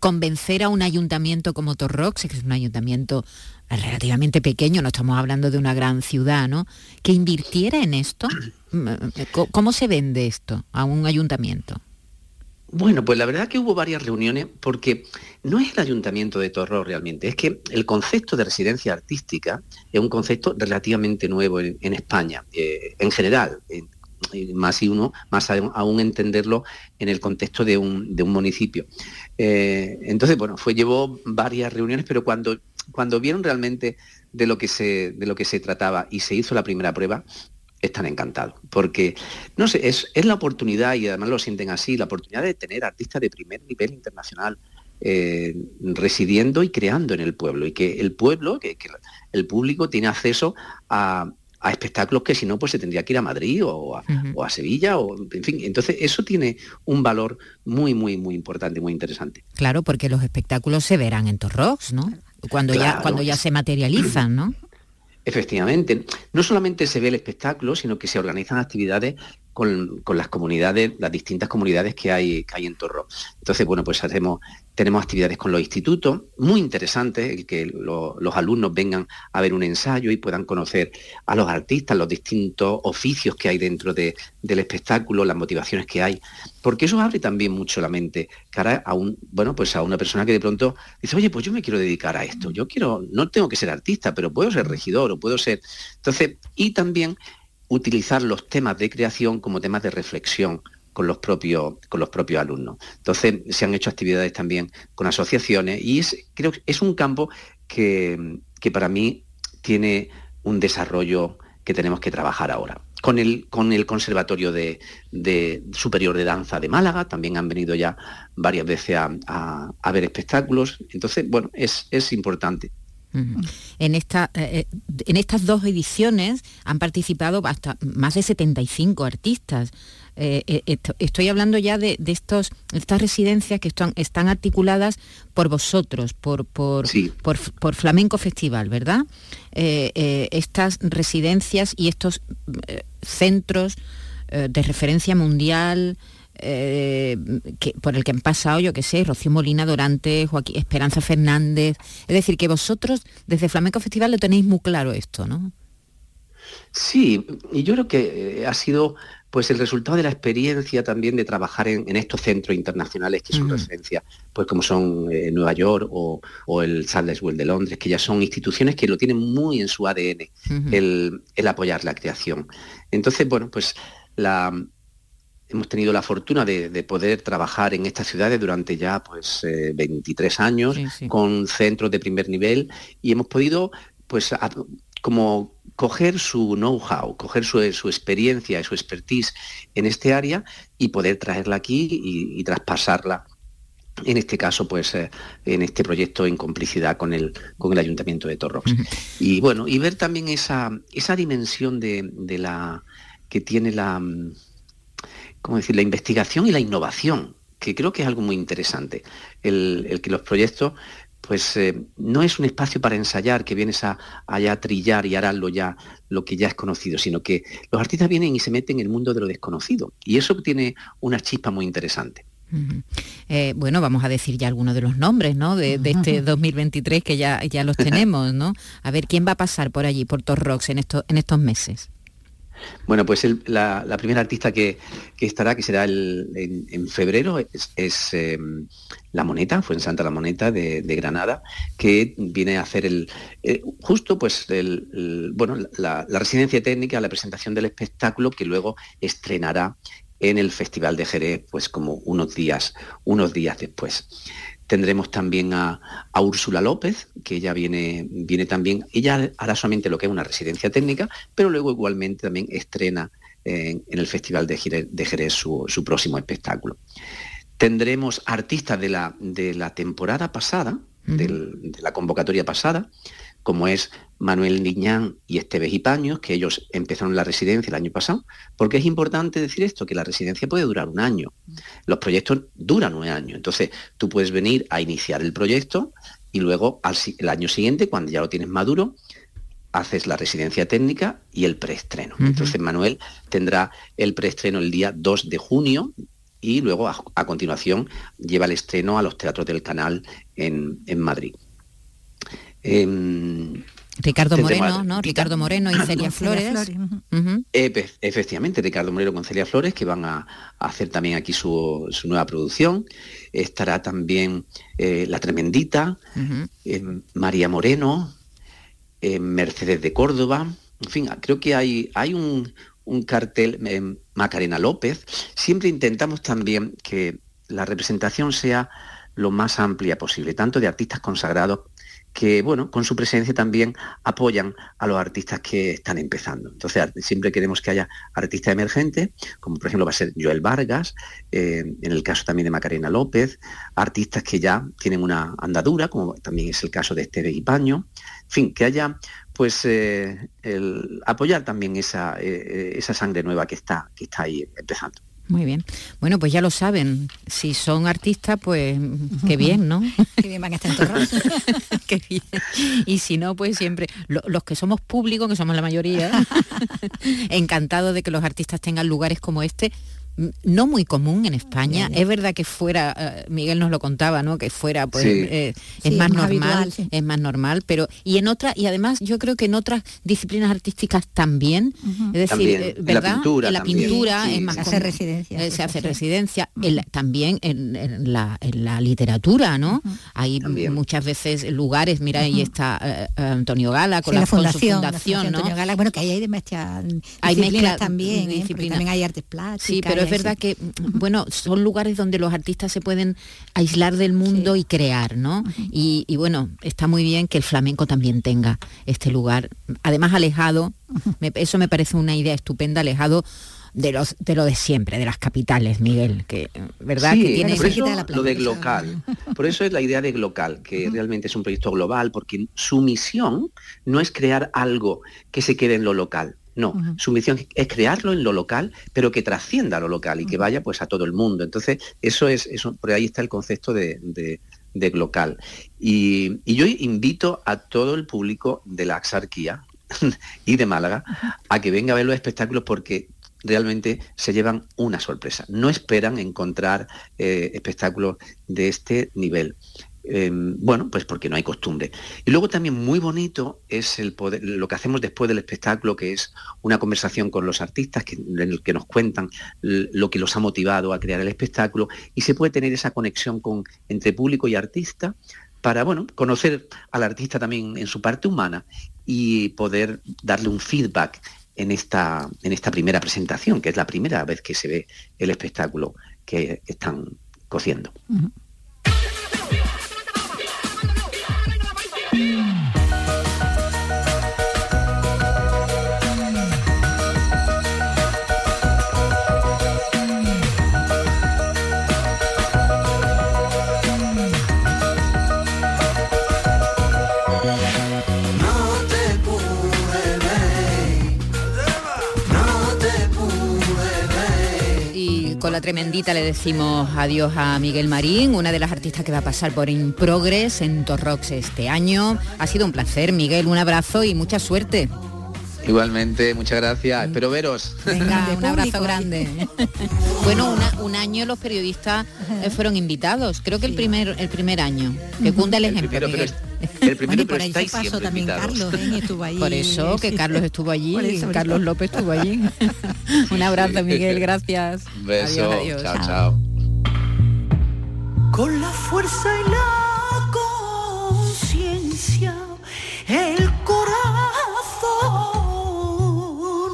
Speaker 1: convencer a un ayuntamiento como Torrox, que es un ayuntamiento relativamente pequeño, no estamos hablando de una gran ciudad, ¿no? Que invirtiera en esto. Mm, eh, ¿Cómo se vende esto a un ayuntamiento?
Speaker 19: Bueno, pues la verdad que hubo varias reuniones porque no es el ayuntamiento de Torro realmente, es que el concepto de residencia artística es un concepto relativamente nuevo en, España, eh, en general, más y uno, más aún entenderlo en el contexto de un, de un municipio. Eh, entonces, bueno, fue, llevó varias reuniones, pero cuando, cuando vieron realmente de lo, que se, de lo que se trataba y se hizo la primera prueba, están encantados, porque, no sé, es, es la oportunidad, y además lo sienten así, la oportunidad de tener artistas de primer nivel internacional eh, residiendo y creando en el pueblo, y que el pueblo, que el público tiene acceso a, a espectáculos que si no, pues se tendría que ir a Madrid o a, o a Sevilla, o en fin, entonces eso tiene un valor muy, muy, muy importante, muy interesante.
Speaker 1: Claro, porque los espectáculos se verán en Torrox, ¿no? Cuando, ya, cuando ya se materializan, ¿no?
Speaker 19: Efectivamente, no solamente se ve el espectáculo, sino que se organizan actividades con, las comunidades, las distintas comunidades que hay, que hay en Torro. Entonces, bueno, pues hacemos, tenemos actividades con los institutos, muy interesantes, el que lo- los alumnos vengan a ver un ensayo y puedan conocer a los artistas, los distintos oficios que hay dentro de- del espectáculo, las motivaciones que hay, porque eso abre también mucho la mente cara a un, bueno, pues a una persona que de pronto dice, oye, pues yo me quiero dedicar a esto, yo quiero, no tengo que ser artista, pero puedo ser regidor o puedo ser. Entonces, y también utilizar los temas de creación como temas de reflexión con los propios con los propios alumnos. Entonces se han hecho actividades también con asociaciones y es creo es un campo que, que para mí tiene un desarrollo que tenemos que trabajar ahora. Con el, con el Conservatorio de, de Superior de Danza de Málaga, también han venido ya varias veces a, a- a ver espectáculos. Entonces, bueno, es, es importante.
Speaker 1: En, esta, eh, eh, en estas dos ediciones han participado hasta más de 75 artistas. Eh, eh, esto- estoy hablando ya de, de estos, estas residencias que están, están articuladas por vosotros, por, por, por, por Flamenco Festival, ¿verdad? Eh, eh, estas residencias y estos eh, centros eh, de referencia mundial eh, que, por el que han pasado, yo qué sé, Rocío Molina Dorante, Joaquín, Esperanza Fernández. Es decir, que vosotros desde Flamenco Festival lo tenéis muy claro esto, ¿no?
Speaker 19: Sí, y yo creo que eh, ha sido pues el resultado de la experiencia también de trabajar en, estos centros internacionales que son referencia, pues como son eh, Nueva York o, el Charles Well de Londres, que ya son instituciones que lo tienen muy en su ADN, el, apoyar la creación. Entonces, bueno, pues la, hemos tenido la fortuna de, poder trabajar en estas ciudades durante ya pues 23 eh, años con centros de primer nivel y hemos podido pues como coger su know-how, coger su, experiencia y su expertise en este área y poder traerla aquí y, traspasarla en este caso, pues eh, en este proyecto en complicidad con el, con el Ayuntamiento de Torrox. Y bueno, y ver también esa, esa dimensión de, la que tiene la, ¿cómo decir?, la investigación y la innovación, que creo que es algo muy interesante. el que los proyectos pues eh, no es un espacio para ensayar, que vienes a, allá trillar y hararlo ya lo que ya es conocido, sino que los artistas vienen y se meten en el mundo de lo desconocido. Y eso tiene una chispa muy interesante.
Speaker 1: Eh, bueno, vamos a decir ya algunos de los nombres, ¿no? De, este 2023 que ya, ya los tenemos, ¿no? A ver, ¿quién va a pasar por allí, por Torrox, en, en estos meses?
Speaker 19: Bueno, pues la, primera artista que, estará, que será en, febrero, es, em, La Moneta, fue en Santa La Moneta de, Granada, que viene a hacer el, eh, justo pues bueno, la, la, residencia técnica, la presentación del espectáculo que luego estrenará en el Festival de Jerez, pues como unos días, unos días después. Tendremos también a, Úrsula López, que ella viene, viene también, ella hará solamente lo que es una residencia técnica, pero luego igualmente también estrena en, el Festival de Jerez, su, próximo espectáculo. Tendremos artistas de la, de la temporada pasada, de la convocatoria pasada, como es Manuel Niñán y Esteves y Paños, que ellos empezaron la residencia el año pasado, porque es importante decir esto, que la residencia puede durar un año. Los proyectos duran un año, entonces tú puedes venir a iniciar el proyecto y luego al, el año siguiente, cuando ya lo tienes maduro, haces la residencia técnica y el preestreno. Entonces Manuel tendrá el preestreno el día 2 de junio y luego a, continuación lleva el estreno a los teatros del canal en, en Madrid.
Speaker 1: Em, Ricardo Moreno, ¿no? Ricardo Moreno y Celia Flores.
Speaker 19: efectivamente, Ricardo Moreno con Celia Flores, que van a, hacer también aquí su, nueva producción. Estará también eh, La Tremendita, em, María Moreno, Mercedes de Córdoba. En fin, creo que hay, hay un, un cartel, Macarena López. Siempre intentamos también que la representación sea lo más amplia posible, tanto de artistas consagrados que, bueno, con su presencia también apoyan a los artistas que están empezando. Entonces, siempre queremos que haya artistas emergentes, como por ejemplo va a ser Joel Vargas, eh, en el caso también de Macarena López, artistas que ya tienen una andadura, como también es el caso de Esteve y. En fin, que haya pues eh, apoyar también esa, eh, esa sangre nueva que está, que está ahí empezando.
Speaker 1: Muy bien. Bueno, pues ya lo saben. Si son artistas, pues qué bien, ¿no?
Speaker 3: qué bien van a estar en
Speaker 1: qué bien. Y si no, pues siempre. los que somos públicos, que somos la mayoría, encantados de que los artistas tengan lugares como este, no muy común en España. Es verdad que fuera, eh, Miguel nos lo contaba, ¿no? Que fuera, pues, eh, es más, normal, es más normal, pero y en otras y además yo creo que en otras disciplinas artísticas también, es decir, eh, ¿verdad?
Speaker 19: La pintura,
Speaker 1: en la pintura es más
Speaker 3: se hace residencia,
Speaker 1: se hace residencia, también en, la, literatura, ¿no? Hay muchas veces lugares, mira ahí está Antonio Gala con la, fundación,
Speaker 3: Antonio Gala, bueno que ahí hay demasiadas hay disciplinas también, también hay artes plásticas
Speaker 1: es verdad que, mm, bueno, son lugares donde los artistas se pueden aislar del mundo y crear, ¿no? y, bueno, está muy bien que el flamenco también tenga este lugar, además alejado, eso me parece una idea estupenda, alejado de los de lo de siempre, de las capitales, Miguel, que verdad que tiene
Speaker 19: por eso, lo de local. Por eso es la idea de local, que realmente es un proyecto global, porque su misión no es crear algo que se quede en lo local, no, su misión es crearlo en lo local, pero que trascienda a lo local y que vaya pues a todo el mundo. Entonces, eso es, eso, por ahí está el concepto de, local. Y, yo invito a todo el público de la Axarquía y de Málaga a que venga a ver los espectáculos porque realmente se llevan una sorpresa. No esperan encontrar eh, espectáculos de este nivel. Em, bueno, pues porque no hay costumbre. Y luego también muy bonito es lo que hacemos después del espectáculo, que es una conversación con los artistas en el que nos cuentan lo que los ha motivado a crear el espectáculo y se puede tener esa conexión con, entre público y artista para bueno, conocer al artista también en su parte humana y poder darle un feedback en esta, en esta primera presentación, que es la primera vez que se ve el espectáculo que están cociendo.
Speaker 1: Tremendita le decimos adiós a Miguel Marín, una de las artistas que va a pasar por In Progress en Torrox este año. Ha sido un placer, Miguel, un abrazo y mucha suerte.
Speaker 19: Igualmente, muchas gracias. Espero veros.
Speaker 1: Venga, un abrazo grande. bueno, un año los periodistas eh, fueron invitados. Creo que el primer el primer año. Que cunda el ejemplo.
Speaker 19: Primero, pero, el primero pero estáis siempre
Speaker 3: también Carlos, ¿eh? estuvo allí.
Speaker 1: Por eso, que Carlos estuvo allí, Carlos López estuvo allí. un abrazo, Miguel, gracias.
Speaker 19: Beso. Adiós, adiós. Chao, chao.
Speaker 7: Con la fuerza y la conciencia, el corazón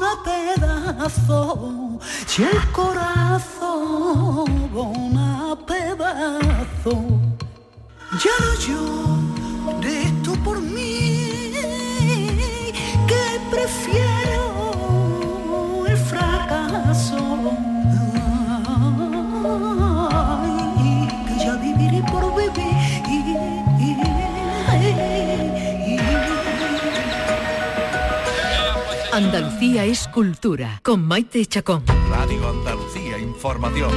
Speaker 7: a pedazo, si el corazón a pedazo, ya no llores tú por mí, que prefiero el fracaso. Ay, que ya viviré por vivir.
Speaker 4: Andalucía es cultura con Maite Chacón.
Speaker 8: Radio Andalucía Información.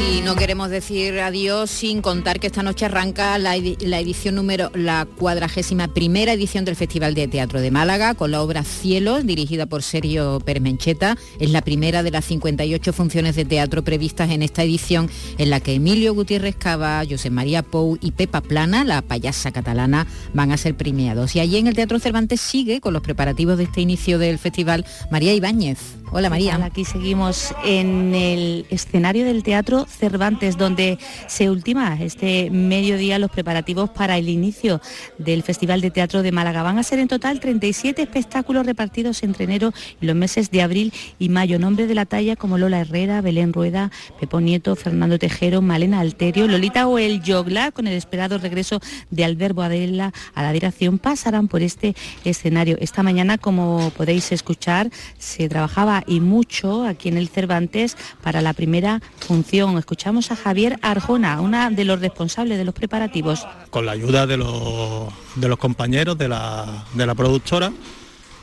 Speaker 1: Y no queremos decir adiós sin contar que esta noche arranca la, edición número, la cuadragésima primera edición del Festival de Teatro de Málaga con la obra Cielos, dirigida por Sergio Permencheta. Es la primera de las 58 funciones de teatro previstas en esta edición, en la que Emilio Gutiérrez Cava, José María Pou y Pepa Plana, la payasa catalana, van a ser premiados. Y allí en el Teatro Cervantes sigue con los preparativos de este inicio del festival María Ibáñez. Hola María.
Speaker 20: Aquí seguimos en el escenario del Teatro Cervantes, donde se ultima este mediodía los preparativos para el inicio del Festival de Teatro de Málaga. Van a ser en total 37 espectáculos repartidos entre enero y los meses de abril y mayo. Nombres de la talla como Lola Herrera, Belén Rueda, Pepo Nieto, Fernando Tejero, Malena Alterio, Lolita o el Yogla, con el esperado regreso de Alberto Adela a la dirección, pasarán por este escenario. Esta mañana, como podéis escuchar, se trabajaba y mucho aquí en el Cervantes para la primera función. Escuchamos a Javier Arjona, una de los responsables de los preparativos.
Speaker 21: Con la ayuda de los, de los compañeros de la, de la productora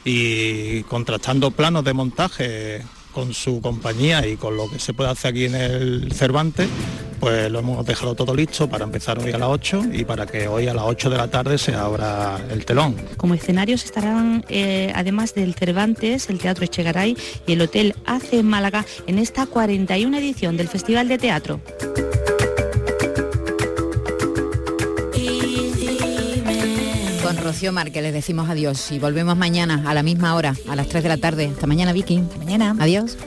Speaker 21: y contrastando planos de montaje con su compañía y con lo que se puede hacer aquí en el Cervantes, pues lo hemos dejado todo listo para empezar hoy a las 8 y para que hoy a las 8 de la tarde se abra el telón.
Speaker 20: Como escenarios estarán, eh, además del Cervantes, el Teatro Echegaray y el Hotel AC Málaga en esta 41 edición del Festival de Teatro.
Speaker 1: Rocío Márquez, les decimos adiós y volvemos mañana a la misma hora, a las 3 de la tarde. Hasta mañana, Vicky.
Speaker 20: Hasta mañana.
Speaker 1: Adiós.